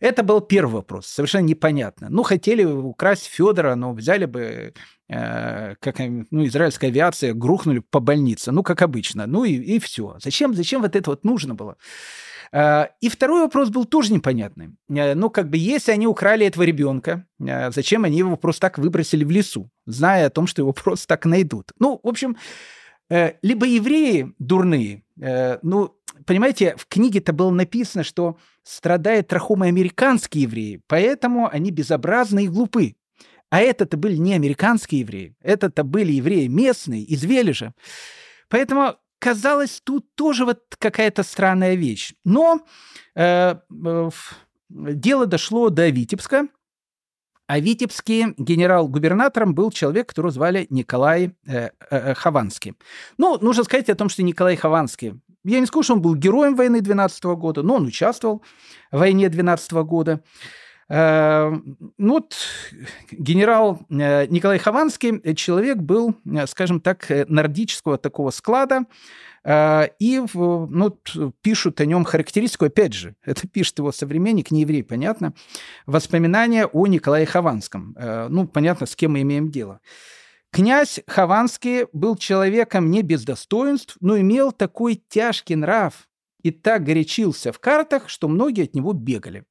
Это был первый вопрос, совершенно непонятно. Ну, хотели украсть Федора, но взяли бы, э, как ну, израильская авиация, грухнули по больнице, ну, как обычно. Ну и, и все. Зачем, зачем вот это вот нужно было? Э, и второй вопрос был тоже непонятный. Э, ну, как бы, если они украли этого ребенка, э, зачем они его просто так выбросили в лесу, зная о том, что его просто так найдут? Ну, в общем, либо евреи дурные, ну, понимаете, в книге-то было написано, что страдают трахомой американские евреи, поэтому они безобразны и глупы. А это-то были не американские евреи, это-то были евреи местные, из Вележа. Поэтому казалось, тут тоже вот какая-то странная вещь. Но э, э, дело дошло до Витебска, а Витебский генерал-губернатором был человек, которого звали Николай э, э, Хованский. Ну, нужно сказать о том, что Николай Хованский я не скажу, что он был героем войны 12 года, но он участвовал в войне 12 года. Э, ну вот генерал э, Николай Хованский, э, человек был, скажем так, нордического такого склада, и ну, пишут о нем характеристику, опять же, это пишет его современник, не еврей, понятно, воспоминания о Николае Хованском. Ну, понятно, с кем мы имеем дело. Князь Хованский был человеком не без достоинств, но имел такой тяжкий нрав и так горячился в картах, что многие от него бегали.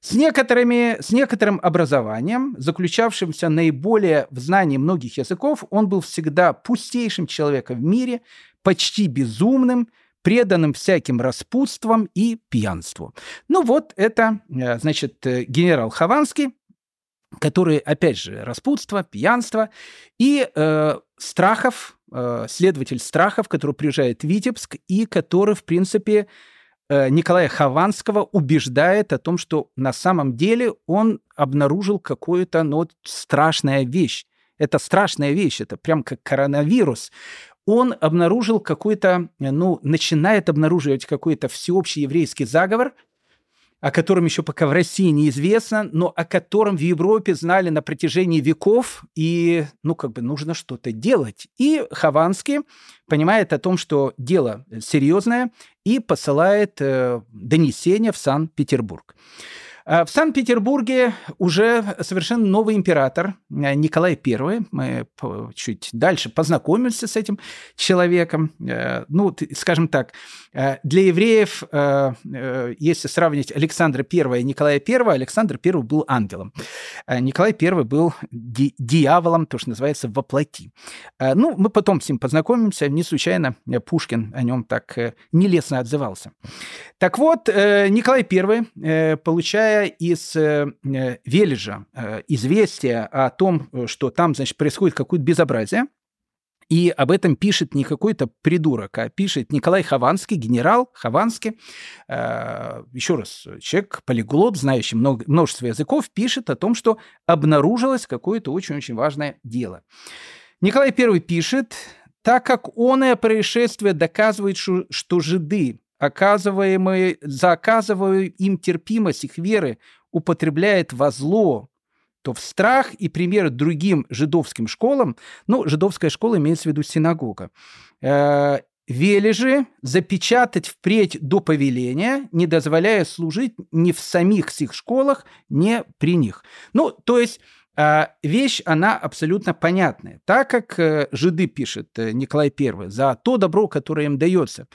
С, некоторыми, с некоторым образованием, заключавшимся наиболее в знании многих языков, он был всегда пустейшим человеком в мире, почти безумным, преданным всяким распутствам и пьянству. Ну вот это, э, значит, э, генерал Хованский, которые, опять же, распутство, пьянство и э, Страхов, э, следователь Страхов, который приезжает в Витебск и который, в принципе, э, Николая Хованского убеждает о том, что на самом деле он обнаружил какую-то ну, страшная вещь. Это страшная вещь, это прям как коронавирус. Он обнаружил какой-то, ну, начинает обнаруживать какой-то всеобщий еврейский заговор – о котором еще пока в России неизвестно, но о котором в Европе знали на протяжении веков, и, ну, как бы нужно что-то делать. И Хованский понимает о том, что дело серьезное, и посылает э, донесение в Санкт-Петербург. А в Санкт-Петербурге уже совершенно новый император э, Николай I. Мы чуть дальше познакомимся с этим человеком. Э, ну, скажем так, э, для евреев, если сравнить Александра I и Николая I, Александр I был ангелом. Николай I был ди- дьяволом, то, что называется, воплоти. Ну, мы потом с ним познакомимся. Не случайно Пушкин о нем так нелестно отзывался. Так вот, Николай I, получая из э, э, Вележа э, известие о том, что там, значит, происходит какое-то безобразие, и об этом пишет не какой-то придурок, а пишет Николай Хованский, генерал Хованский, еще раз, человек, полиглот, знающий много, множество языков, пишет о том, что обнаружилось какое-то очень-очень важное дело. Николай I пишет, так как оное происшествие доказывает, что жиды оказываемые, за оказываемую им терпимость их веры употребляет во зло, то в страх и пример другим жидовским школам, ну, жидовская школа имеется в виду синагога, э, вели же запечатать впредь до повеления, не дозволяя служить ни в самих сих школах, ни при них. Ну, то есть э, вещь, она абсолютно понятная. Так как э, жиды, пишет э, Николай I, за то добро, которое им дается,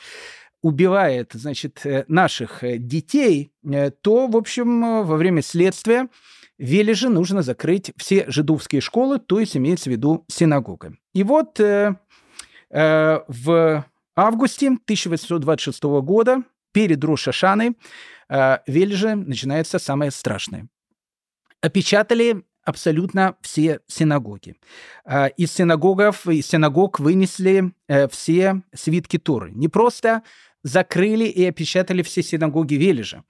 убивает, значит, э, наших э, детей, э, то, в общем, во время следствия Вели же нужно закрыть все жидовские школы, то есть имеется в виду синагога. И вот э, э, в августе 1826 года перед Рошашаной э, Вельже начинается самое страшное. Опечатали абсолютно все синагоги. Из синагогов, из синагог вынесли все свитки Торы. Не просто закрыли и опечатали все синагоги Вележа.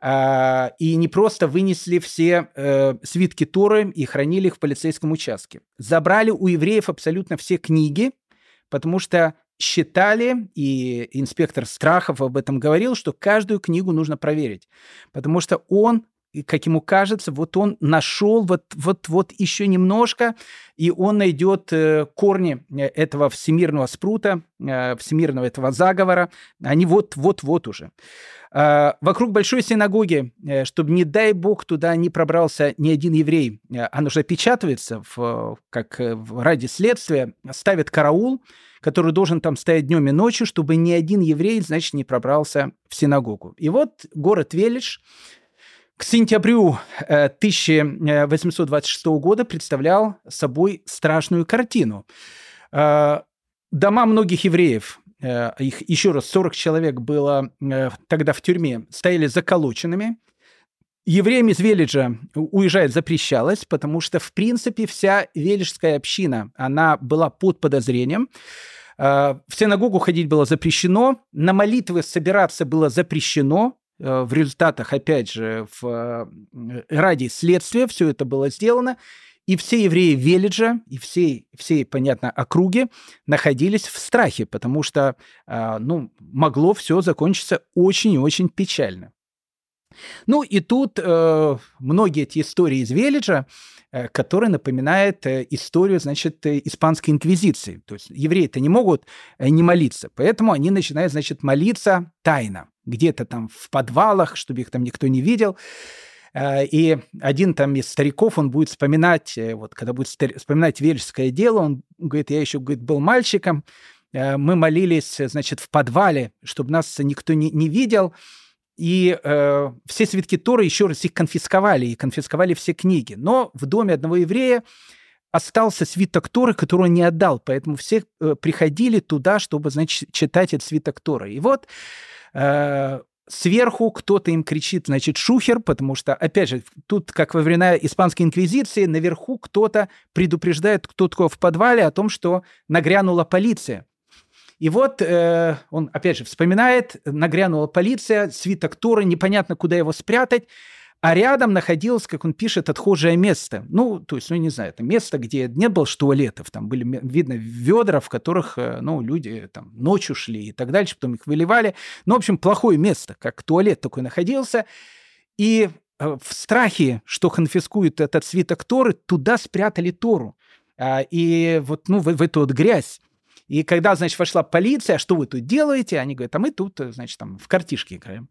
А, и не просто вынесли все э, свитки Торы и хранили их в полицейском участке. Забрали у евреев абсолютно все книги, потому что считали, и инспектор Страхов об этом говорил, что каждую книгу нужно проверить, потому что он как ему кажется, вот он нашел вот, вот, вот еще немножко, и он найдет э, корни э, этого всемирного спрута, э, всемирного этого заговора. Они вот-вот-вот уже. А, вокруг большой синагоги, чтобы, не дай бог, туда не пробрался ни один еврей, она уже опечатывается в, как ради следствия, ставят караул, который должен там стоять днем и ночью, чтобы ни один еврей, значит, не пробрался в синагогу. И вот город Велиш к сентябрю 1826 э, года представлял собой страшную картину. Э, дома многих евреев, э, их еще раз 40 человек было тогда в тюрьме, стояли заколоченными. Евреям из Велиджа уезжать запрещалось, потому что, в принципе, вся велижская община, она была под подозрением. В синагогу ходить было запрещено, на молитвы собираться было запрещено, в результатах, опять же, в, ради следствия все это было сделано, и все евреи Велиджа, и все, все, понятно, округи находились в страхе, потому что, э, ну, могло все закончиться очень и очень печально. Ну и тут э, многие эти истории из Велиджа, э, которые напоминают э, историю, значит, э, испанской инквизиции. То есть евреи-то не могут не молиться, поэтому они начинают, значит, молиться тайно, где-то там в подвалах, чтобы их там никто не видел. И один там из стариков, он будет вспоминать, вот когда будет вспоминать вельское дело, он говорит, я еще говорит, был мальчиком, мы молились, значит, в подвале, чтобы нас никто не, не видел, и э, все свитки Торы еще раз их конфисковали, и конфисковали все книги. Но в доме одного еврея остался свиток Торы, который он не отдал, поэтому все э, приходили туда, чтобы, значит, читать этот свиток Торы. И вот э, сверху кто-то им кричит, значит, шухер, потому что, опять же, тут, как во времена Испанской Инквизиции, наверху кто-то предупреждает, кто такой в подвале о том, что нагрянула полиция. И вот э, он, опять же, вспоминает, нагрянула полиция, свиток Торы, непонятно, куда его спрятать, а рядом находилось, как он пишет, отхожее место. Ну, то есть, ну, не знаю, это место, где не было туалетов, там были, видно, ведра, в которых, э, ну, люди там ночью шли и так дальше, потом их выливали. Ну, в общем, плохое место, как туалет такой находился. И э, в страхе, что конфискуют этот свиток Торы, туда спрятали Тору. А, и вот, ну, в, в эту вот грязь. И когда, значит, вошла полиция, что вы тут делаете? Они говорят, а мы тут, значит, там в картишки играем.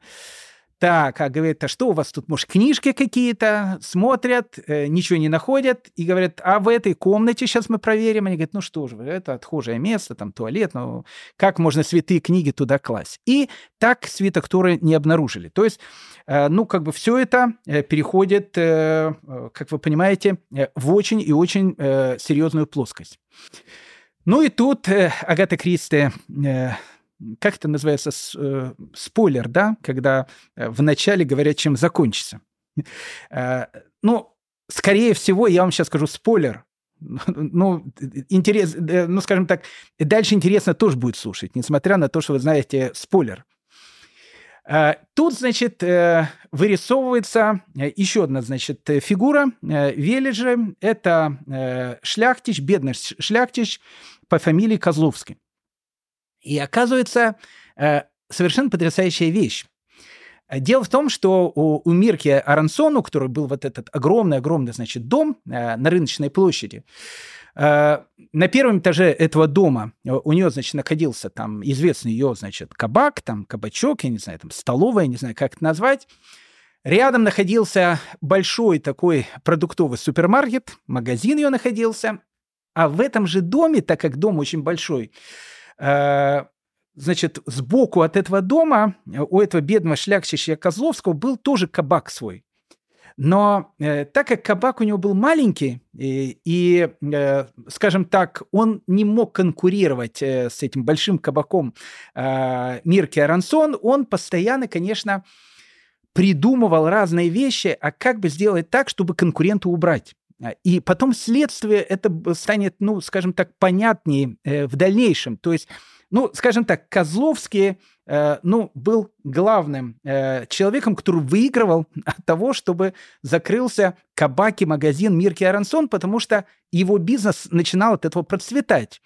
Так, а говорит, а что у вас тут, может, книжки какие-то? Смотрят, э, ничего не находят и говорят, а в этой комнате сейчас мы проверим. Они говорят, ну что же, это отхожее место, там туалет, ну как можно святые книги туда класть? И так свиток Торы не обнаружили. То есть, э, ну как бы все это э, переходит, э, э как вы понимаете, э, в очень и очень э, серьезную плоскость. Ну и тут э, Агата Кристи, э, как это называется, с, э, спойлер, да, когда э, вначале говорят, чем закончится. Э, ну, скорее всего, я вам сейчас скажу спойлер, ну, интерес, э, ну, скажем так, дальше интересно тоже будет слушать, несмотря на то, что вы знаете спойлер. Э, тут, значит, э, вырисовывается еще одна, значит, фигура Велиджа. Это шляхтич, бедный шляхтич, по фамилии Козловский. И оказывается, э, совершенно потрясающая вещь. Дело в том, что у, у Мирки Арансон, у которой был вот этот огромный-огромный, значит, дом э, на рыночной площади, э, на первом этаже этого дома у нее, значит, находился там известный ее, значит, кабак, там кабачок, я не знаю, там столовая, не знаю, как это назвать. Рядом находился большой такой продуктовый супермаркет, магазин ее находился, а в этом же доме, так как дом очень большой, э, значит, сбоку от этого дома у этого бедного шляхтища Козловского был тоже кабак свой. Но э, так как кабак у него был маленький, и, и э, скажем так, он не мог конкурировать э, с этим большим кабаком э, Мирки Арансон, он постоянно, конечно, придумывал разные вещи, а как бы сделать так, чтобы конкурента убрать. И потом следствие это станет, ну, скажем так, понятнее э, в дальнейшем. То есть, ну, скажем так, Козловские э, ну, был главным э, человеком, который выигрывал от того, чтобы закрылся кабак и магазин Мирки Арансон, потому что его бизнес начинал от этого процветать.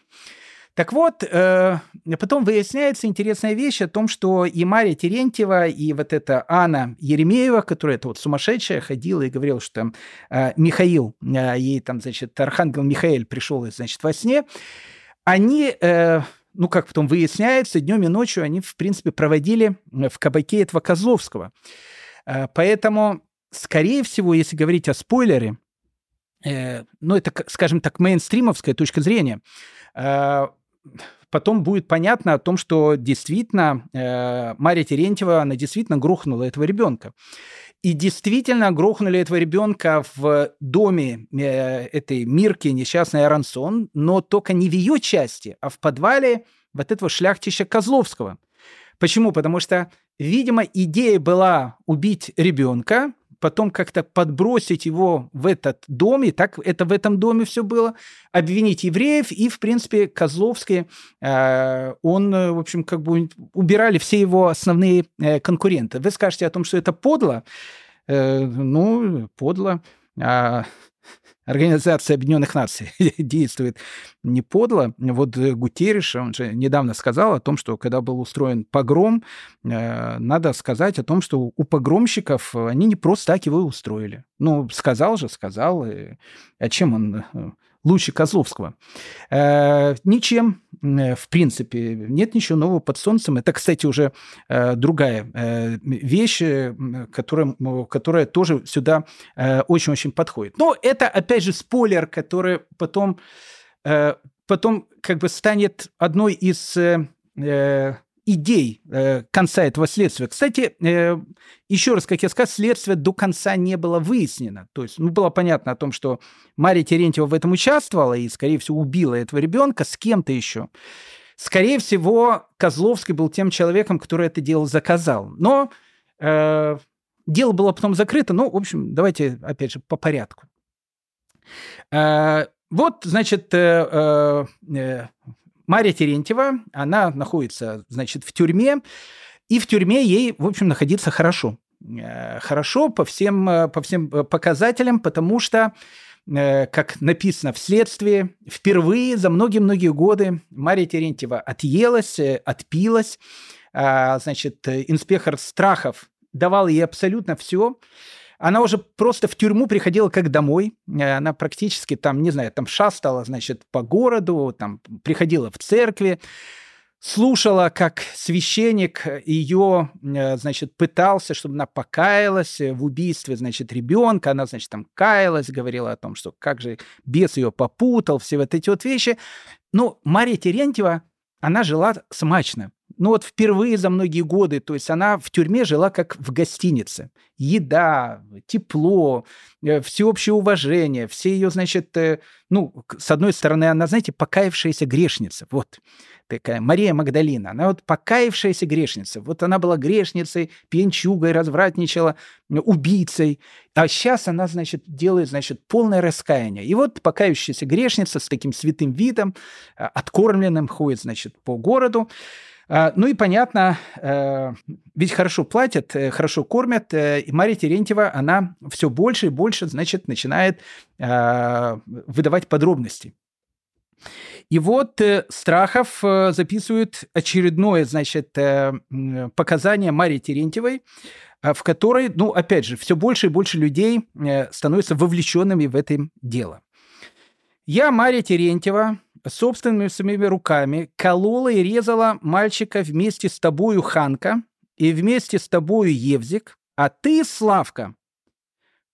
Так вот, э, потом выясняется интересная вещь о том, что и Мария Терентьева, и вот эта Анна Еремеева, которая это вот сумасшедшая, ходила и говорила, что там э, Михаил, э, ей там, значит, Архангел Михаил пришел, значит, во сне, они, э, ну, как потом выясняется, днем и ночью они, в принципе, проводили в кабаке этого Козловского. Э, поэтому, скорее всего, если говорить о спойлере, э, ну, это, скажем так, мейнстримовская точка зрения, э, потом будет понятно о том, что действительно э, Мария Терентьева, она действительно грохнула этого ребенка. И действительно грохнули этого ребенка в доме э, этой Мирки, несчастной Арансон, но только не в ее части, а в подвале вот этого шляхтища Козловского. Почему? Потому что, видимо, идея была убить ребенка, потом как-то подбросить его в этот дом, и так это в этом доме все было, обвинить евреев, и, в принципе, Козловский, э, он, э, в общем, как бы убирали все его основные э, конкуренты. Вы скажете о том, что это подло, э, ну, подло, Организация Объединенных Наций действует не подло. Вот э, Гутериш, он же недавно сказал о том, что когда был устроен погром, э, надо сказать о том, что у погромщиков э, они не просто так его устроили. Ну, сказал же, сказал. А чем он лучше Козловского. Э, ничем, э, в принципе, нет ничего нового под солнцем. Это, кстати, уже э, другая э, вещь, э, которая, которая тоже сюда э, очень-очень подходит. Но это, опять же, спойлер, который потом, э, потом как бы станет одной из... Э, э идей э, конца этого следствия. Кстати, э, еще раз, как я сказал, следствие до конца не было выяснено. То есть, ну, было понятно о том, что Мария Терентьева в этом участвовала и, скорее всего, убила этого ребенка с кем-то еще. Скорее всего, Козловский был тем человеком, который это дело заказал. Но э, дело было потом закрыто. Ну, в общем, давайте, опять же, по порядку. Э, вот, значит, э, э, э Мария Терентьева, она находится, значит, в тюрьме, и в тюрьме ей, в общем, находиться хорошо. Э, хорошо по всем, э, по всем э, показателям, потому что, как написано в следствии, впервые за многие-многие годы Мария Терентьева отъелась, отпилась. А, значит, инспектор Страхов давал ей абсолютно все. Она уже просто в тюрьму приходила как домой. Э, она практически там, не знаю, там шастала, значит, по городу, там приходила в церкви, слушала, как священник ее, э, значит, пытался, чтобы она покаялась в убийстве, значит, ребенка. Она, значит, там каялась, говорила о том, что как же бес ее попутал, все вот эти вот вещи. Но Мария Терентьева, она жила смачно ну вот впервые за многие годы, то есть она в тюрьме жила как в гостинице. Еда, тепло, э, всеобщее уважение, все ее, значит, э, ну, с одной стороны, она, знаете, покаявшаяся грешница, вот такая Мария Магдалина, она вот покаявшаяся грешница, вот она была грешницей, пьянчугой, развратничала, убийцей, а сейчас она, значит, делает, значит, полное раскаяние. И вот покаявшаяся грешница с таким святым видом, э, откормленным, ходит, значит, по городу, ну и понятно, э, ведь хорошо платят, э, хорошо кормят, э, и Мария Терентьева, она все больше и больше, значит, начинает выдавать подробности. И вот Страхов записывает очередное, значит, показание Марии Терентьевой, в которой, ну, опять же, все больше и больше людей становятся вовлеченными в это дело. Я, Мария Терентьева, собственными своими руками колола и резала мальчика вместе с тобою Ханка и вместе с тобою Евзик, а ты, Славка,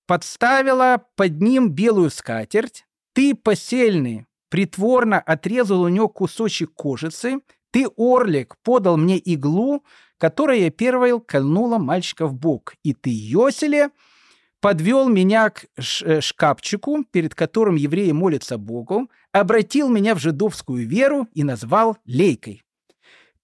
подставила под ним белую скатерть, ты, посельный, притворно отрезал у него кусочек кожицы, ты, Орлик, подал мне иглу, которая я первой кольнула мальчика в бок, и ты, Йоселе, подвел меня к э, шкафчику, перед которым евреи молятся Богу, обратил меня в жидовскую веру и назвал Лейкой.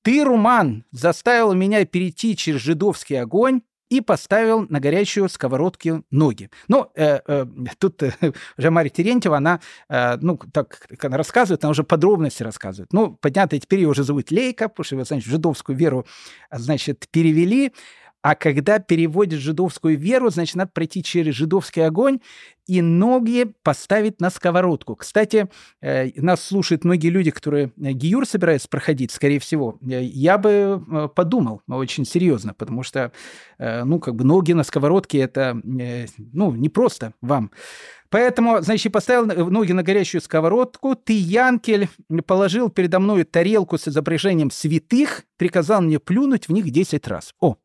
Ты, Руман, заставил меня перейти через жидовский огонь, и поставил на горячую сковородку ноги. Ну, э, э, тут э, уже Мария Терентьева, она, э, ну, так как она рассказывает, она уже подробности рассказывает. Ну, понятно, теперь ее уже зовут Лейка, потому что, значит, жидовскую веру, значит, перевели. А когда переводят жидовскую веру, значит, надо пройти через жидовский огонь и ноги поставить на сковородку. Кстати, э, нас слушают многие люди, которые э, гиюр собираются проходить, скорее всего. Э, я бы подумал очень серьезно, потому что, ну, как бы ноги на сковородке – это, ну, не просто вам. Поэтому, значит, поставил ноги на горящую сковородку. Ты, Янкель, положил передо мной тарелку с изображением святых, приказал мне плюнуть в них 10 раз. О,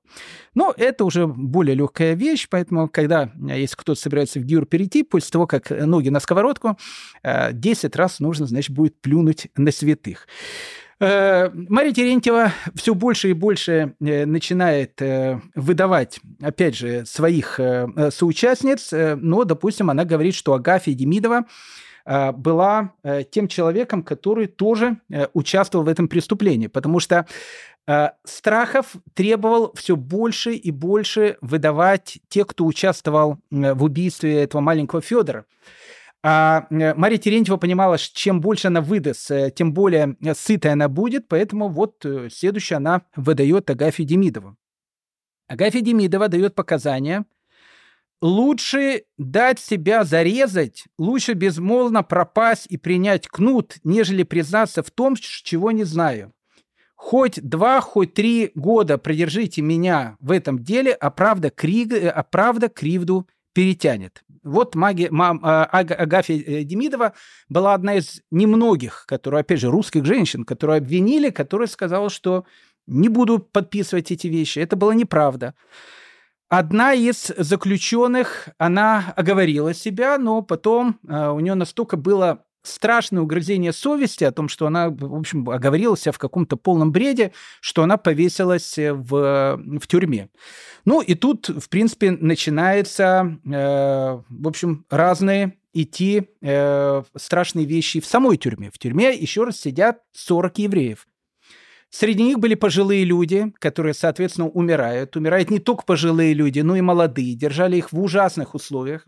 ну, это уже более легкая вещь, поэтому, когда, если кто-то собирается в гиур перейти, после того, как ноги на сковородку, 10 раз нужно, значит, будет плюнуть на святых. Э, Мария Терентьева все больше и больше э, начинает э, выдавать, опять же, своих соучастниц, но, допустим, она говорит, что Агафья Демидова была тем человеком, который тоже участвовал в этом преступлении, потому что Страхов требовал все больше и больше выдавать тех, кто участвовал в убийстве этого маленького Федора. А э, Мария Терентьева понимала, что чем больше она выдаст, э, тем более э, сытая она будет, поэтому вот следующая она выдает Агафью Демидову. Агафья Демидова дает показания. Лучше дать себя зарезать, лучше безмолвно пропасть и принять кнут, нежели признаться в том, чего не знаю. Хоть два, хоть три года продержите меня в этом деле, а правда, криг, а правда кривду перетянет. Вот маги, мам, а, Агафья э, Демидова была одна из немногих, которые, опять же, русских женщин, которые обвинили, которая сказала, что не буду подписывать эти вещи. Это была неправда. Одна из заключенных, она оговорила себя, но потом э, у нее настолько было страшное угрызение совести о том, что она, в общем, оговорила себя в каком-то полном бреде, что она повесилась э, в, в тюрьме. Ну и тут, в принципе, начинается, э, в общем, разные идти э, страшные вещи в самой тюрьме. В тюрьме еще раз сидят 40 евреев. Среди них были пожилые люди, которые, соответственно, умирают. Умирают не только пожилые люди, но и молодые. Держали их в ужасных условиях.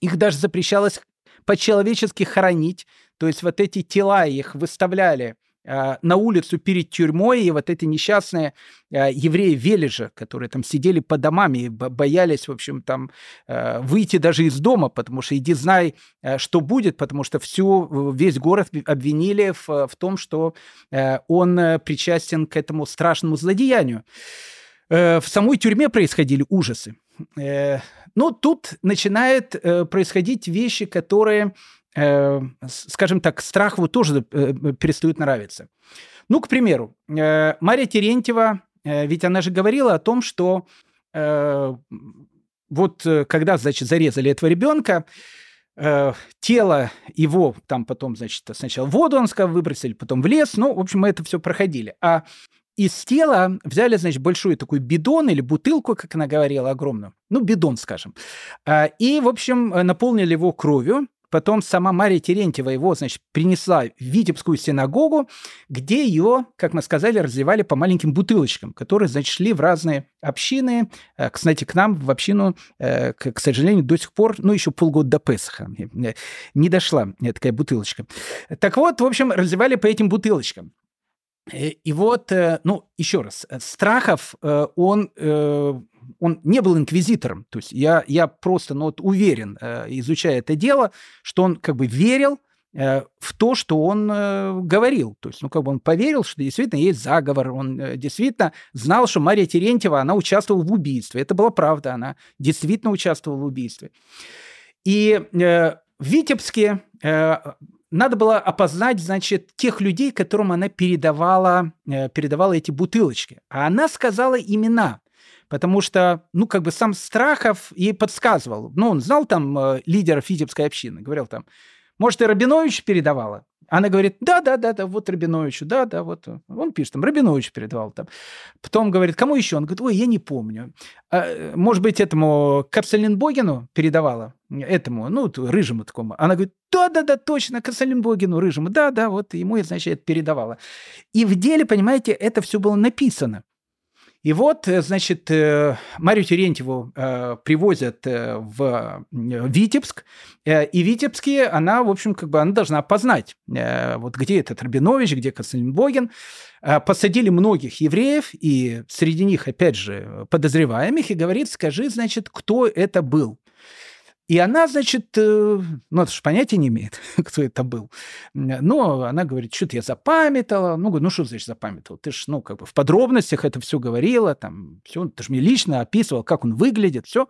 Их даже запрещалось по-человечески хоронить. То есть вот эти тела их выставляли на улицу перед тюрьмой, и вот эти несчастные э, евреи Вележа, которые там сидели по домам и боялись, в общем, там э, выйти даже из дома, потому что иди знай, э, что будет, потому что всю, весь город обвинили в, в том, что э, он причастен к этому страшному злодеянию. Э, в самой тюрьме происходили ужасы. Э, но тут начинают э, происходить вещи, которые, скажем так, Страхову тоже перестают нравиться. Ну, к примеру, Мария Терентьева, ведь она же говорила о том, что вот когда, значит, зарезали этого ребенка, тело его там потом, значит, сначала в воду, он сказал, выбросили, потом в лес, ну, в общем, мы это все проходили. А из тела взяли, значит, большой такой бидон или бутылку, как она говорила, огромную, ну, бидон, скажем, а, и, в общем, наполнили его кровью, Потом сама Мария Терентьева его, значит, принесла в Витебскую синагогу, где ее, как мы сказали, разливали по маленьким бутылочкам, которые, значит, шли в разные общины. Э, кстати, к нам в общину, э, к сожалению, до сих пор, ну, еще полгода до Песха не дошла такая бутылочка. Так вот, в общем, разливали по этим бутылочкам. Э, и вот, ну, еще раз, Страхов, он, он не был инквизитором. То есть я, я просто ну, вот уверен, изучая это дело, что он как бы верил в то, что он говорил. То есть, ну, как бы он поверил, что действительно есть заговор, он действительно знал, что Мария Терентьева, она участвовала в убийстве. Это была правда, она действительно участвовала в убийстве. И в Витебске надо было опознать, значит, тех людей, которым она передавала, э, передавала эти бутылочки. А она сказала имена, потому что, ну, как бы сам Страхов ей подсказывал. Ну, он знал там э, лидера Фитебской общины, говорил там, может, и Рабинович передавала? Она говорит, да, да, да, да, вот Рабиновичу, да, да, вот. Он пишет, там, Рабинович передавал там. Потом говорит, кому еще? Он говорит, ой, я не помню. А, может быть, этому Капселенбогину передавала? Этому, ну, рыжему такому. Она говорит, да, да, да, точно, Капселенбогину, рыжему. Да, да, вот ему, значит, передавала. И в деле, понимаете, это все было написано. И вот, э, значит, э, Марию Терентьеву э, привозят в Витебск, и Витебске она, в общем, как бы она должна познать, вот где этот Рабинович, где Константин Посадили многих евреев, и среди них, опять же, подозреваемых, и говорит, скажи, значит, кто это был. И она, значит, э, ну, это же понятия не имеет, кто это был. Но она говорит, что-то я запамятовала. Ну, говорю, ну, что значит запамятовала? Ты же, ну, как бы в подробностях это все говорила, там, все, ты же мне лично описывал, как он выглядит, все.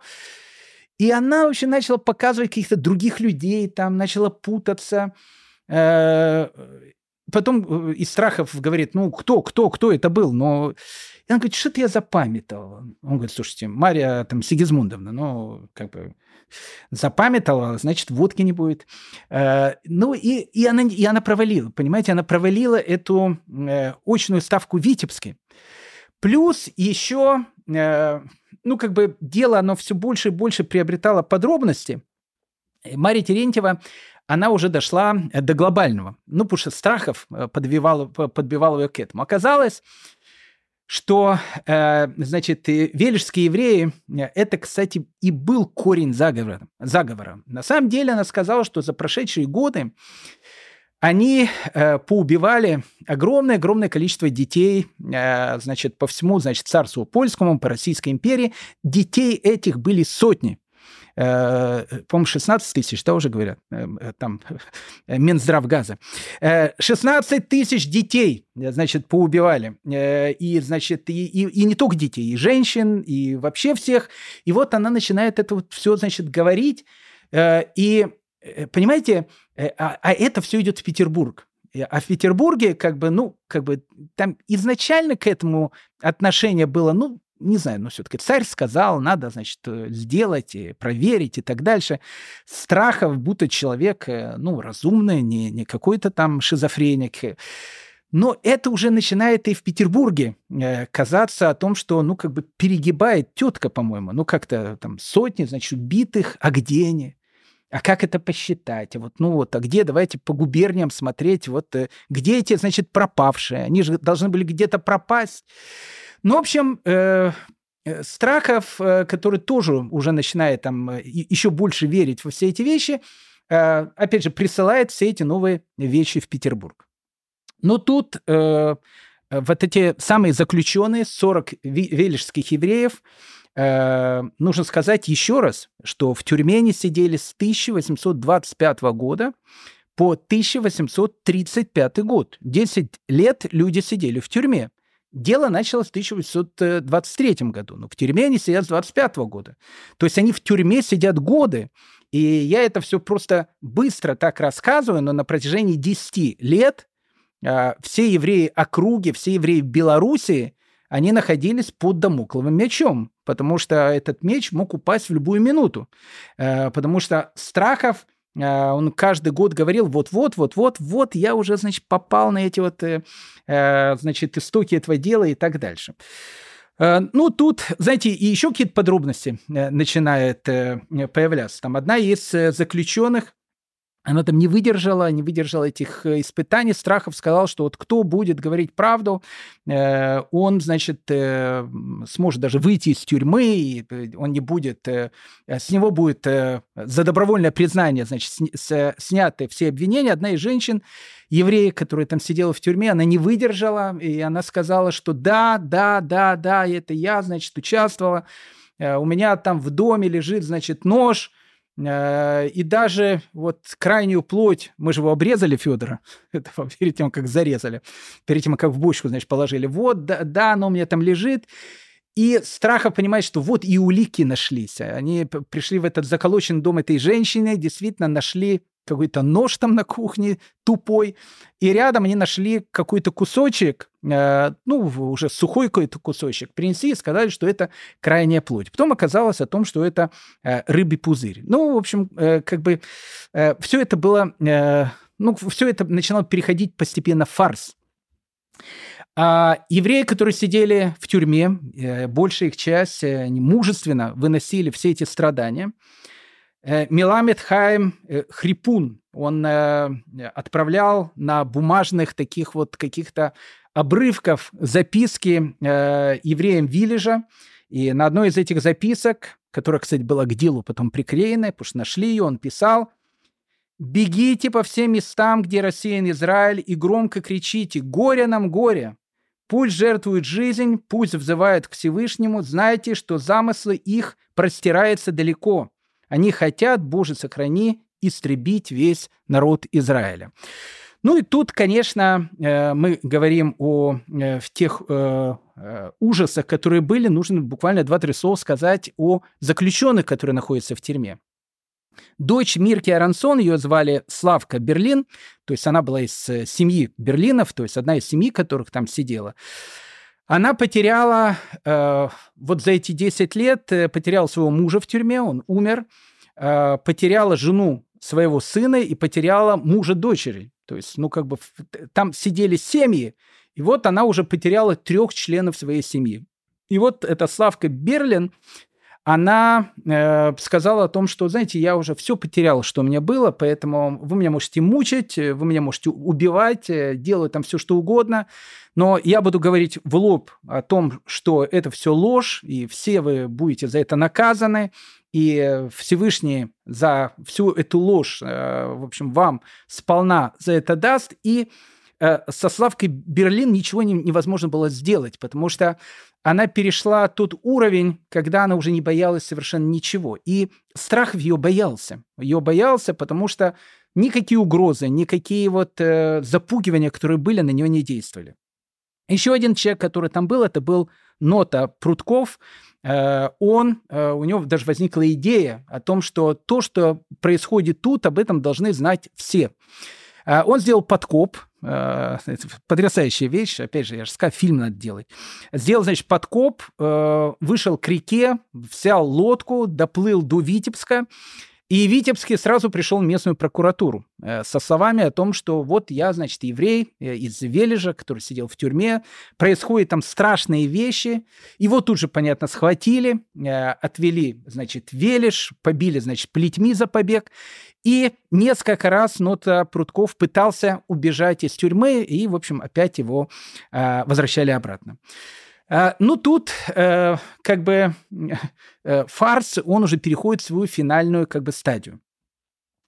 И она вообще начала показывать каких-то других людей, там, начала путаться. Э, потом э, из страхов говорит, ну, кто, кто, кто это был? Но и она говорит, что-то я запамятовала. Он говорит, слушайте, Мария там Сигизмундовна, ну, как бы запамятовала, значит, водки не будет. Э, ну, и, и, она, и она провалила, понимаете, она провалила эту э, очную ставку в Витебске. Плюс еще, э, ну, как бы дело, оно все больше и больше приобретало подробности. Мария Терентьева, она уже дошла до глобального. Ну, потому что страхов подбивало, подбивало ее к этому. Оказалось, что, э, значит, вележские евреи, э, это, кстати, и был корень заговора, заговора. На самом деле она сказала, что за прошедшие годы они э, поубивали огромное-огромное количество детей, э, значит, по всему, значит, царству польскому, по Российской империи. Детей этих были сотни. Э, по-моему, 16 тысяч, да, уже говорят, э, э, там, Минздрав газа. 16 тысяч детей, значит, поубивали. И, значит, и, и, и не только детей, и женщин, и вообще всех. И вот она начинает это вот все, значит, говорить. И, понимаете, а, а это все идет в Петербург. А в Петербурге, как бы, ну, как бы, там изначально к этому отношение было, ну, не знаю, но все-таки царь сказал, надо, значит, э, сделать, и проверить и так дальше. Страхов, будто человек, э, ну, разумный, не, не какой-то там шизофреник. Но это уже начинает и в Петербурге э, казаться о том, что, ну, как бы перегибает тетка, по-моему. Ну, как-то там сотни, значит, убитых, а где они? А как это посчитать? Вот, ну вот, а где, давайте по губерниям смотреть, вот, где эти, значит, пропавшие? Они же должны были где-то пропасть. Ну, в общем, э, э, Страхов, э, который тоже уже начинает там еще больше верить во все эти вещи, опять же, присылает все эти новые вещи в Петербург. Но тут вот эти самые заключенные, 40 вележских евреев, нужно сказать еще раз, что в тюрьме они сидели с 1825 года по 1835 год. 10 лет люди сидели в тюрьме. Дело началось в 1823 году, но в тюрьме они сидят с 25 года. То есть они в тюрьме сидят годы. И я это все просто быстро так рассказываю, но на протяжении 10 лет э, все евреи округи, все евреи Белоруссии, они находились под домокловым мечом, потому что этот меч мог упасть в любую минуту. Э, потому что страхов он каждый год говорил, вот-вот, вот-вот, вот я уже, значит, попал на эти вот, э, э, значит, истоки этого дела и так дальше. Э, ну, тут, знаете, и еще какие-то подробности начинают появляться. Там одна из заключенных, она там не выдержала, не выдержала этих э, испытаний, страхов, сказал, что вот кто будет говорить правду, э, он, значит, э, сможет даже выйти из тюрьмы, и он не будет, с него будет за добровольное признание, значит, сняты все обвинения. Одна из женщин, еврея, которая там сидела в тюрьме, она не выдержала, и она сказала, что да, да, да, да, это я, значит, участвовала. У меня там в доме лежит, значит, нож – и даже вот крайнюю плоть, мы же его обрезали, Федора, это перед тем, как зарезали, перед тем, как в бочку, значит, положили. Вот, да, да, оно у меня там лежит. И страха понимает, что вот и улики нашлись. Они пришли в этот заколоченный дом этой женщины, действительно нашли какой-то нож там на кухне тупой, и рядом они нашли какой-то кусочек, э, ну, уже сухой какой-то кусочек, принесли и сказали, что это крайняя плоть. Потом оказалось о том, что это э, рыбий пузырь. Ну, в общем, э, как бы э, все это было, э, ну, все это начинало переходить постепенно в фарс. А евреи, которые сидели в тюрьме, э, большая их часть, э, мужественно выносили все эти страдания – Э, Меламед Хайм э, Хрипун, он э, отправлял на бумажных таких вот каких-то обрывков записки э, евреям Виллежа. И на одной из этих записок, которая, кстати, была к делу потом приклеена, потому что нашли ее, он писал «Бегите по всем местам, где рассеян Израиль, и громко кричите «Горе нам, горе!» Пусть жертвует жизнь, пусть взывают к Всевышнему, знайте, что замыслы их простираются далеко. Они хотят, Боже, сохрани, истребить весь народ Израиля. Ну и тут, конечно, э, мы говорим о э, в тех э, ужасах, которые были. Нужно буквально 2-3 слова сказать о заключенных, которые находятся в тюрьме. Дочь Мирки Арансон, ее звали Славка Берлин, то есть она была из семьи Берлинов, то есть одна из семьи, которых там сидела. Она потеряла, вот за эти 10 лет, потеряла своего мужа в тюрьме, он умер, потеряла жену своего сына и потеряла мужа дочери. То есть, ну, как бы там сидели семьи, и вот она уже потеряла трех членов своей семьи. И вот эта Славка Берлин, она э, сказала о том, что, знаете, я уже все потеряла, что у меня было, поэтому вы меня можете мучить, вы меня можете убивать, э, делать там все, что угодно, но я буду говорить в лоб о том, что это все ложь, и все вы будете за это наказаны, и Всевышний за всю эту ложь, э, в общем, вам сполна за это даст, и э, со Славкой Берлин ничего невозможно было сделать, потому что она перешла тот уровень, когда она уже не боялась совершенно ничего. И страх в ее боялся. Ее боялся, потому что никакие угрозы, никакие вот э, запугивания, которые были, на нее не действовали. Еще один человек, который там был, это был Нота Прутков. Э, он, э, у него даже возникла идея о том, что то, что происходит тут, об этом должны знать все. Э, он сделал подкоп, потрясающая вещь, опять же, я же сказал, фильм надо делать. Сделал, значит, подкоп, вышел к реке, взял лодку, доплыл до Витебска, и Витебский сразу пришел в местную прокуратуру э, со словами о том, что вот я, значит, еврей э, из Вележа, который сидел в тюрьме, происходят там страшные вещи. Его тут же, понятно, схватили, э, отвели, значит, Вележ, побили, значит, плетьми за побег. И несколько раз Нота Прутков пытался убежать из тюрьмы, и, в общем, опять его возвращали обратно. А, ну, тут э, как бы э, фарс, он уже переходит в свою финальную как бы стадию.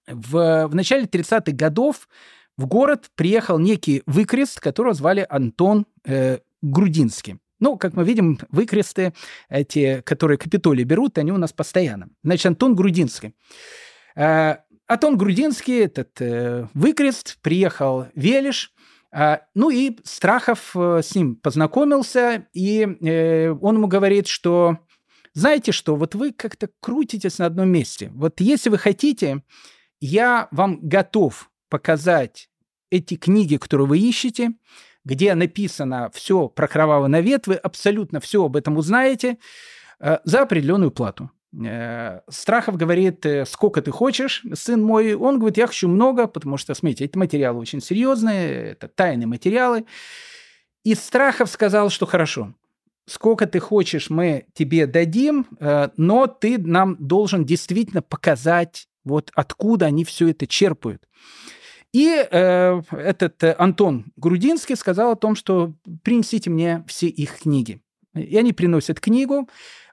В, в начале 30-х годов в город приехал некий выкрест, которого звали Антон э, Грудинский. Ну, как мы видим, выкресты, эти, которые Капитолий берут, они у нас постоянно. Значит, Антон Грудинский. Э, Антон Грудинский, этот э, выкрест, приехал в Велиш, ну и Страхов э, с ним познакомился, и э, он ему говорит, что знаете что, вот вы как-то крутитесь на одном месте. Вот если вы хотите, я вам готов показать эти книги, которые вы ищете, где написано все про кровавый навет, вы абсолютно все об этом узнаете э, за определенную плату. Э, Страхов говорит, э, сколько ты хочешь, сын мой. Он говорит, я хочу много, потому что, смотрите, эти материалы очень серьезные, это тайные материалы. И Страхов сказал, что хорошо, сколько ты хочешь, мы тебе дадим, э, но ты нам должен действительно показать, вот откуда они все это черпают. И э, этот Антон Грудинский сказал о том, что принесите мне все их книги. И они приносят книгу,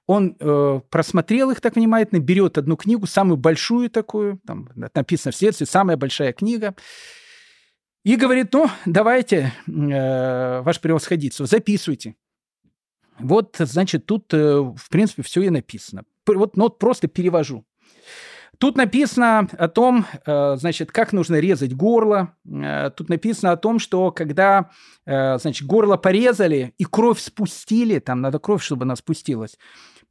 он э, просмотрел их так внимательно, берет одну книгу, самую большую такую, там написано в следствии, самая большая книга, и говорит, ну, давайте, э, ваше превосходительство, записывайте. Вот, значит, тут, э, в принципе, все и написано. Вот, ну, вот просто перевожу. Тут написано о том, э, значит, как нужно резать горло. Э, тут написано о том, что когда, э, значит, горло порезали и кровь спустили, там надо кровь, чтобы она спустилась,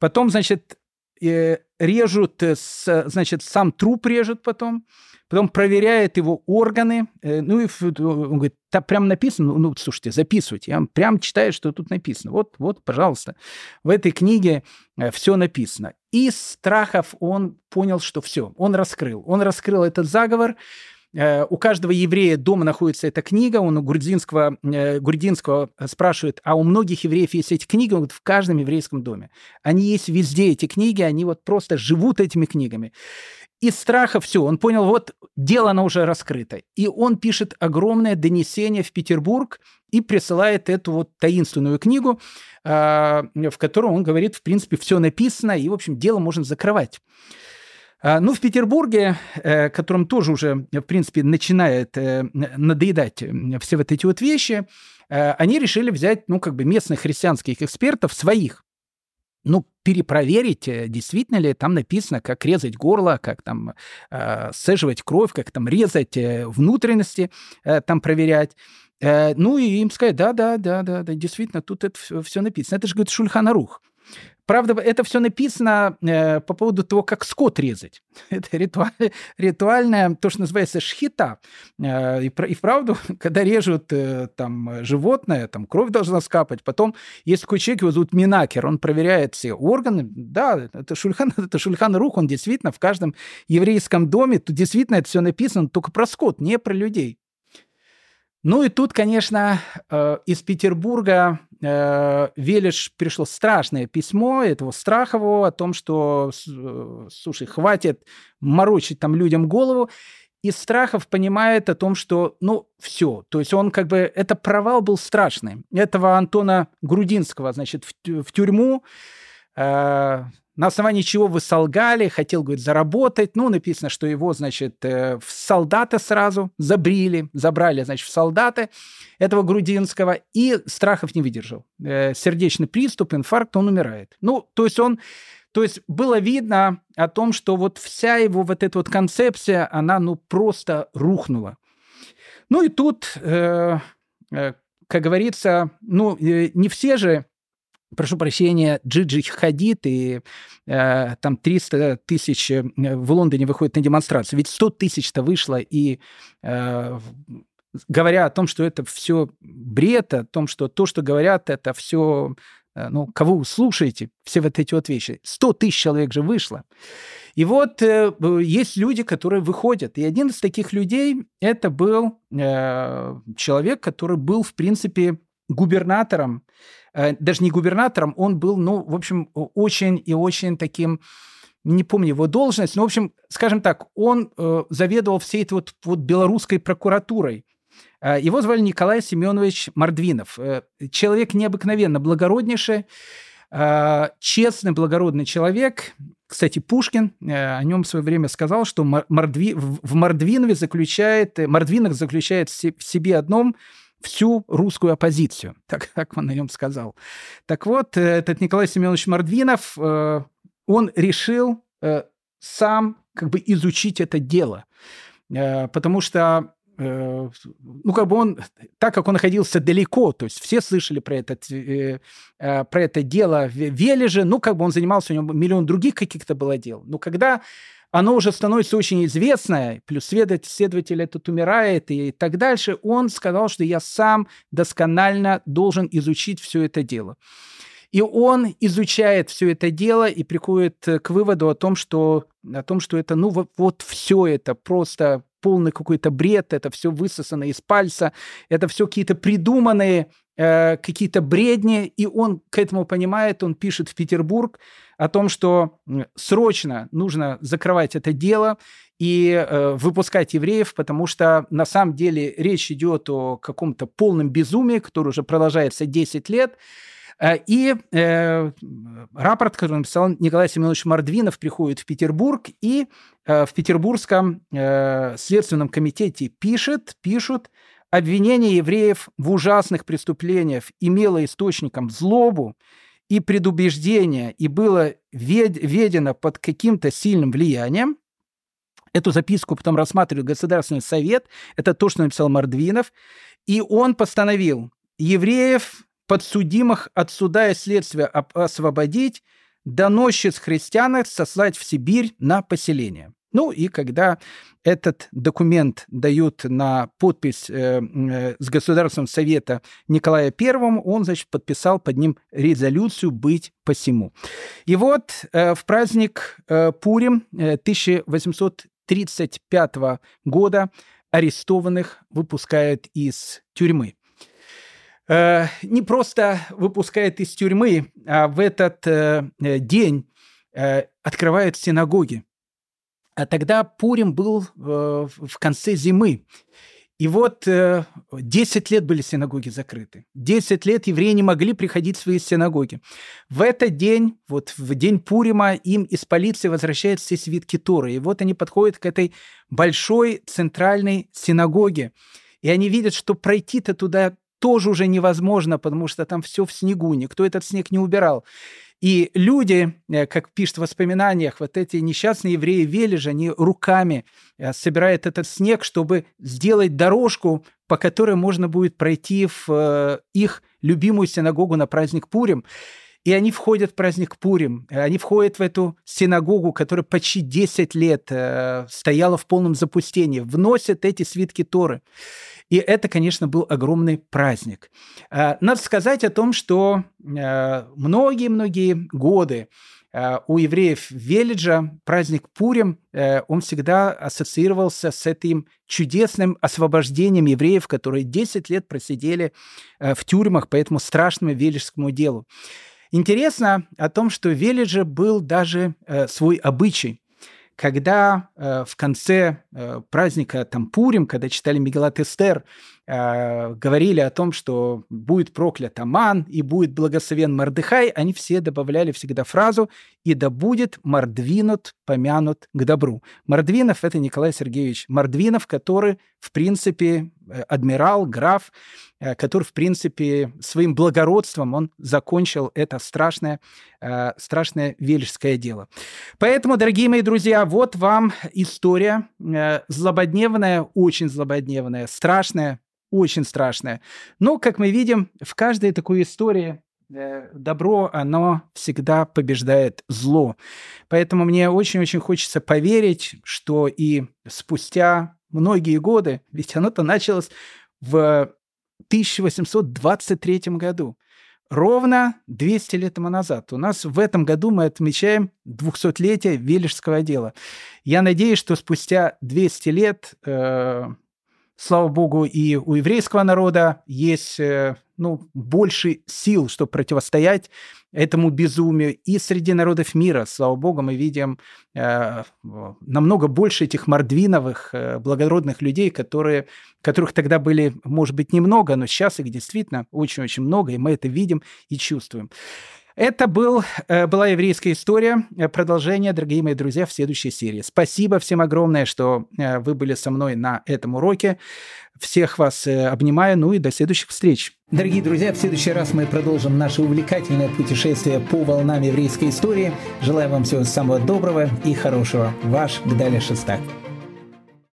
потом, значит, режут, значит, сам труп режут потом, потом проверяет его органы, ну и он говорит, там прям написано, ну, слушайте, записывайте, я прям читаю, что тут написано. Вот, вот, пожалуйста, в этой книге все написано. Из страхов он понял, что все, он раскрыл. Он раскрыл этот заговор, э, у каждого еврея дома находится эта книга, он у Грудинского, э, Грудинского спрашивает, а у многих евреев есть эти книги, он говорит, в каждом еврейском доме. Они есть везде, эти книги, они вот просто живут этими книгами. Из страха все, он понял, вот дело оно уже раскрыто. И он пишет огромное донесение в Петербург и присылает эту вот таинственную книгу, в которой он говорит, в принципе, все написано, и, в общем, дело можно закрывать. А, ну, в Петербурге, э, которым тоже уже, в принципе, начинает э, надоедать все вот эти вот вещи, э, они решили взять, ну, как бы местных христианских экспертов, своих, ну, перепроверить, действительно ли там написано, как резать горло, как там э, сцеживать кровь, как там резать внутренности, э, там проверять. Э, ну, и им сказать, да, да, да, да, да, действительно, тут это все написано. Это же, говорит, Шульханарух. Правда, это все написано э, по поводу того, как скот резать. Это ритуаль, ритуальное, то, что называется шхита. Э, и, и вправду, когда режут э, там животное, там кровь должна скапать. Потом есть такой человек, его зовут Минакер, он проверяет все органы. Да, это Шульхан, это Шульхан Рух, он действительно в каждом еврейском доме, тут действительно это все написано только про скот, не про людей. Ну и тут, конечно, э, из Петербурга э, Велиш пришло страшное письмо этого Страхову о том, что, э, слушай, хватит морочить там людям голову. И Страхов понимает о том, что, ну, все. То есть он как бы... Это провал был страшный. Этого Антона Грудинского, значит, в, в тюрьму на основании чего вы солгали, хотел, говорит, заработать. Ну, написано, что его, значит, э, в солдаты сразу забрили, забрали, значит, в солдаты этого Грудинского, и Страхов не выдержал. Э, сердечный приступ, инфаркт, он умирает. Ну, то есть он то есть было видно о том, что вот вся его вот эта вот концепция, она ну просто рухнула. Ну и тут, э, э, как говорится, ну э, не все же прошу прощения, Джиджи Хадид и э, там 300 тысяч э, в Лондоне выходят на демонстрацию. Ведь 100 тысяч-то вышло, и э, говоря о том, что это все бред, о том, что то, что говорят, это все, э, ну, кого вы слушаете, все вот эти вот вещи. 100 тысяч человек же вышло. И вот э, есть люди, которые выходят. И один из таких людей это был э, человек, который был, в принципе, губернатором Э, даже не губернатором, он был, ну, в общем, очень и очень таким не помню его должность, но, в общем, скажем так, он э, заведовал всей этой вот, вот белорусской прокуратурой. Э, его звали Николай Семенович Мордвинов. Человек необыкновенно благороднейший, честный, благородный человек. Кстати, Пушкин о нем в свое время сказал, что Мордви, в Мордвинове заключает, Мордвинах заключает в себе одном – всю русскую оппозицию, так как он на нем сказал. Так вот, э, этот Николай Семенович Мордвинов, э, он решил э, сам как бы изучить это дело, потому что ну, как бы он, так как он находился далеко, то есть все слышали про, этот, про это дело в Вележе, ну, как бы он занимался, у него миллион других каких-то было дел. Но когда оно уже становится очень известное, плюс следователь, этот умирает и так дальше, он сказал, что я сам досконально должен изучить все это дело. И он изучает все это дело и приходит к выводу о том, что, о том, что это, ну, вот, вот все это просто полный какой-то бред, это все высосано из пальца, это все какие-то придуманные э, какие-то бредни, и он к этому понимает, он пишет в Петербург о том, что срочно нужно закрывать это дело и э, выпускать евреев, потому что на самом деле речь идет о каком-то полном безумии, которое уже продолжается 10 лет, э, и э, рапорт, который написал Николай Семенович Мордвинов, приходит в Петербург, и э, в Петербургском э, следственном комитете пишет, пишут, обвинение евреев в ужасных преступлениях имело источником злобу и предубеждение, и было ведено под каким-то сильным влиянием, Эту записку потом рассматривает Государственный совет. Это то, что написал Мордвинов. И он постановил евреев, подсудимых от суда и следствия освободить, доносчиц христианах сослать в Сибирь на поселение. Ну и когда этот документ дают на подпись э, э, с Государственного совета Николая Первому, он, значит, подписал под ним резолюцию «Быть посему». И вот э, в праздник э, Пурим 1835 года арестованных выпускают из тюрьмы. Э, не просто выпускают из тюрьмы, а в этот э, день э, открывают синагоги. А тогда Пурим был в конце зимы. И вот 10 лет были синагоги закрыты. 10 лет евреи не могли приходить в свои синагоги. В этот день, вот в день Пурима, им из полиции возвращают все свитки Торы. И вот они подходят к этой большой центральной синагоге. И они видят, что пройти-то туда тоже уже невозможно, потому что там все в снегу, никто этот снег не убирал. И люди, э, как пишет в воспоминаниях, вот эти несчастные евреи Вележа, они руками э, собирают этот снег, чтобы сделать дорожку, по которой можно будет пройти в э, их любимую синагогу на праздник Пурим. И они входят в праздник Пурим, они входят в эту синагогу, которая почти 10 лет стояла в полном запустении, вносят эти свитки Торы. И это, конечно, был огромный праздник. Э, надо сказать о том, что э, многие-многие годы э, у евреев Велиджа праздник Пурим, он всегда ассоциировался с этим чудесным освобождением евреев, которые 10 лет просидели в тюрьмах по этому страшному велиджскому делу. Интересно о том, что в Велидже был даже свой обычай когда э, в конце э, праздника там Пурим, когда читали Мегалат Эстер, э, говорили о том, что будет проклят Аман и будет благословен Мардыхай, они все добавляли всегда фразу «и да будет Мордвинут помянут к добру». Мордвинов – это Николай Сергеевич Мордвинов, который, в принципе, э, адмирал, граф, э, который, в принципе, своим благородством он закончил это страшное, страшное вележское дело. Поэтому, дорогие мои друзья, вот вам история злободневная, очень злободневная, страшная, очень страшная. Но, как мы видим, в каждой такой истории добро, оно всегда побеждает зло. Поэтому мне очень-очень хочется поверить, что и спустя многие годы, ведь оно-то началось в 1823 году, ровно 200 лет тому назад. У нас в этом году мы отмечаем 200-летие Вележского дела. Я надеюсь, что спустя 200 лет, э, слава богу, и у еврейского народа есть э, ну, больше сил, чтобы противостоять этому безумию. И среди народов мира, слава богу, мы видим э, намного больше этих мордвиновых, э, благородных людей, которые, которых тогда были, может быть, немного, но сейчас их действительно очень-очень много, и мы это видим и чувствуем. Это был, э, была еврейская история. Э, продолжение, дорогие мои друзья, в следующей серии. Спасибо всем огромное, что э, вы были со мной на этом уроке. Всех вас обнимаю, ну и до следующих встреч. Дорогие друзья, в следующий раз мы продолжим наше увлекательное путешествие по волнам еврейской истории. Желаю вам всего самого доброго и хорошего. Ваш Гдаля Шестак.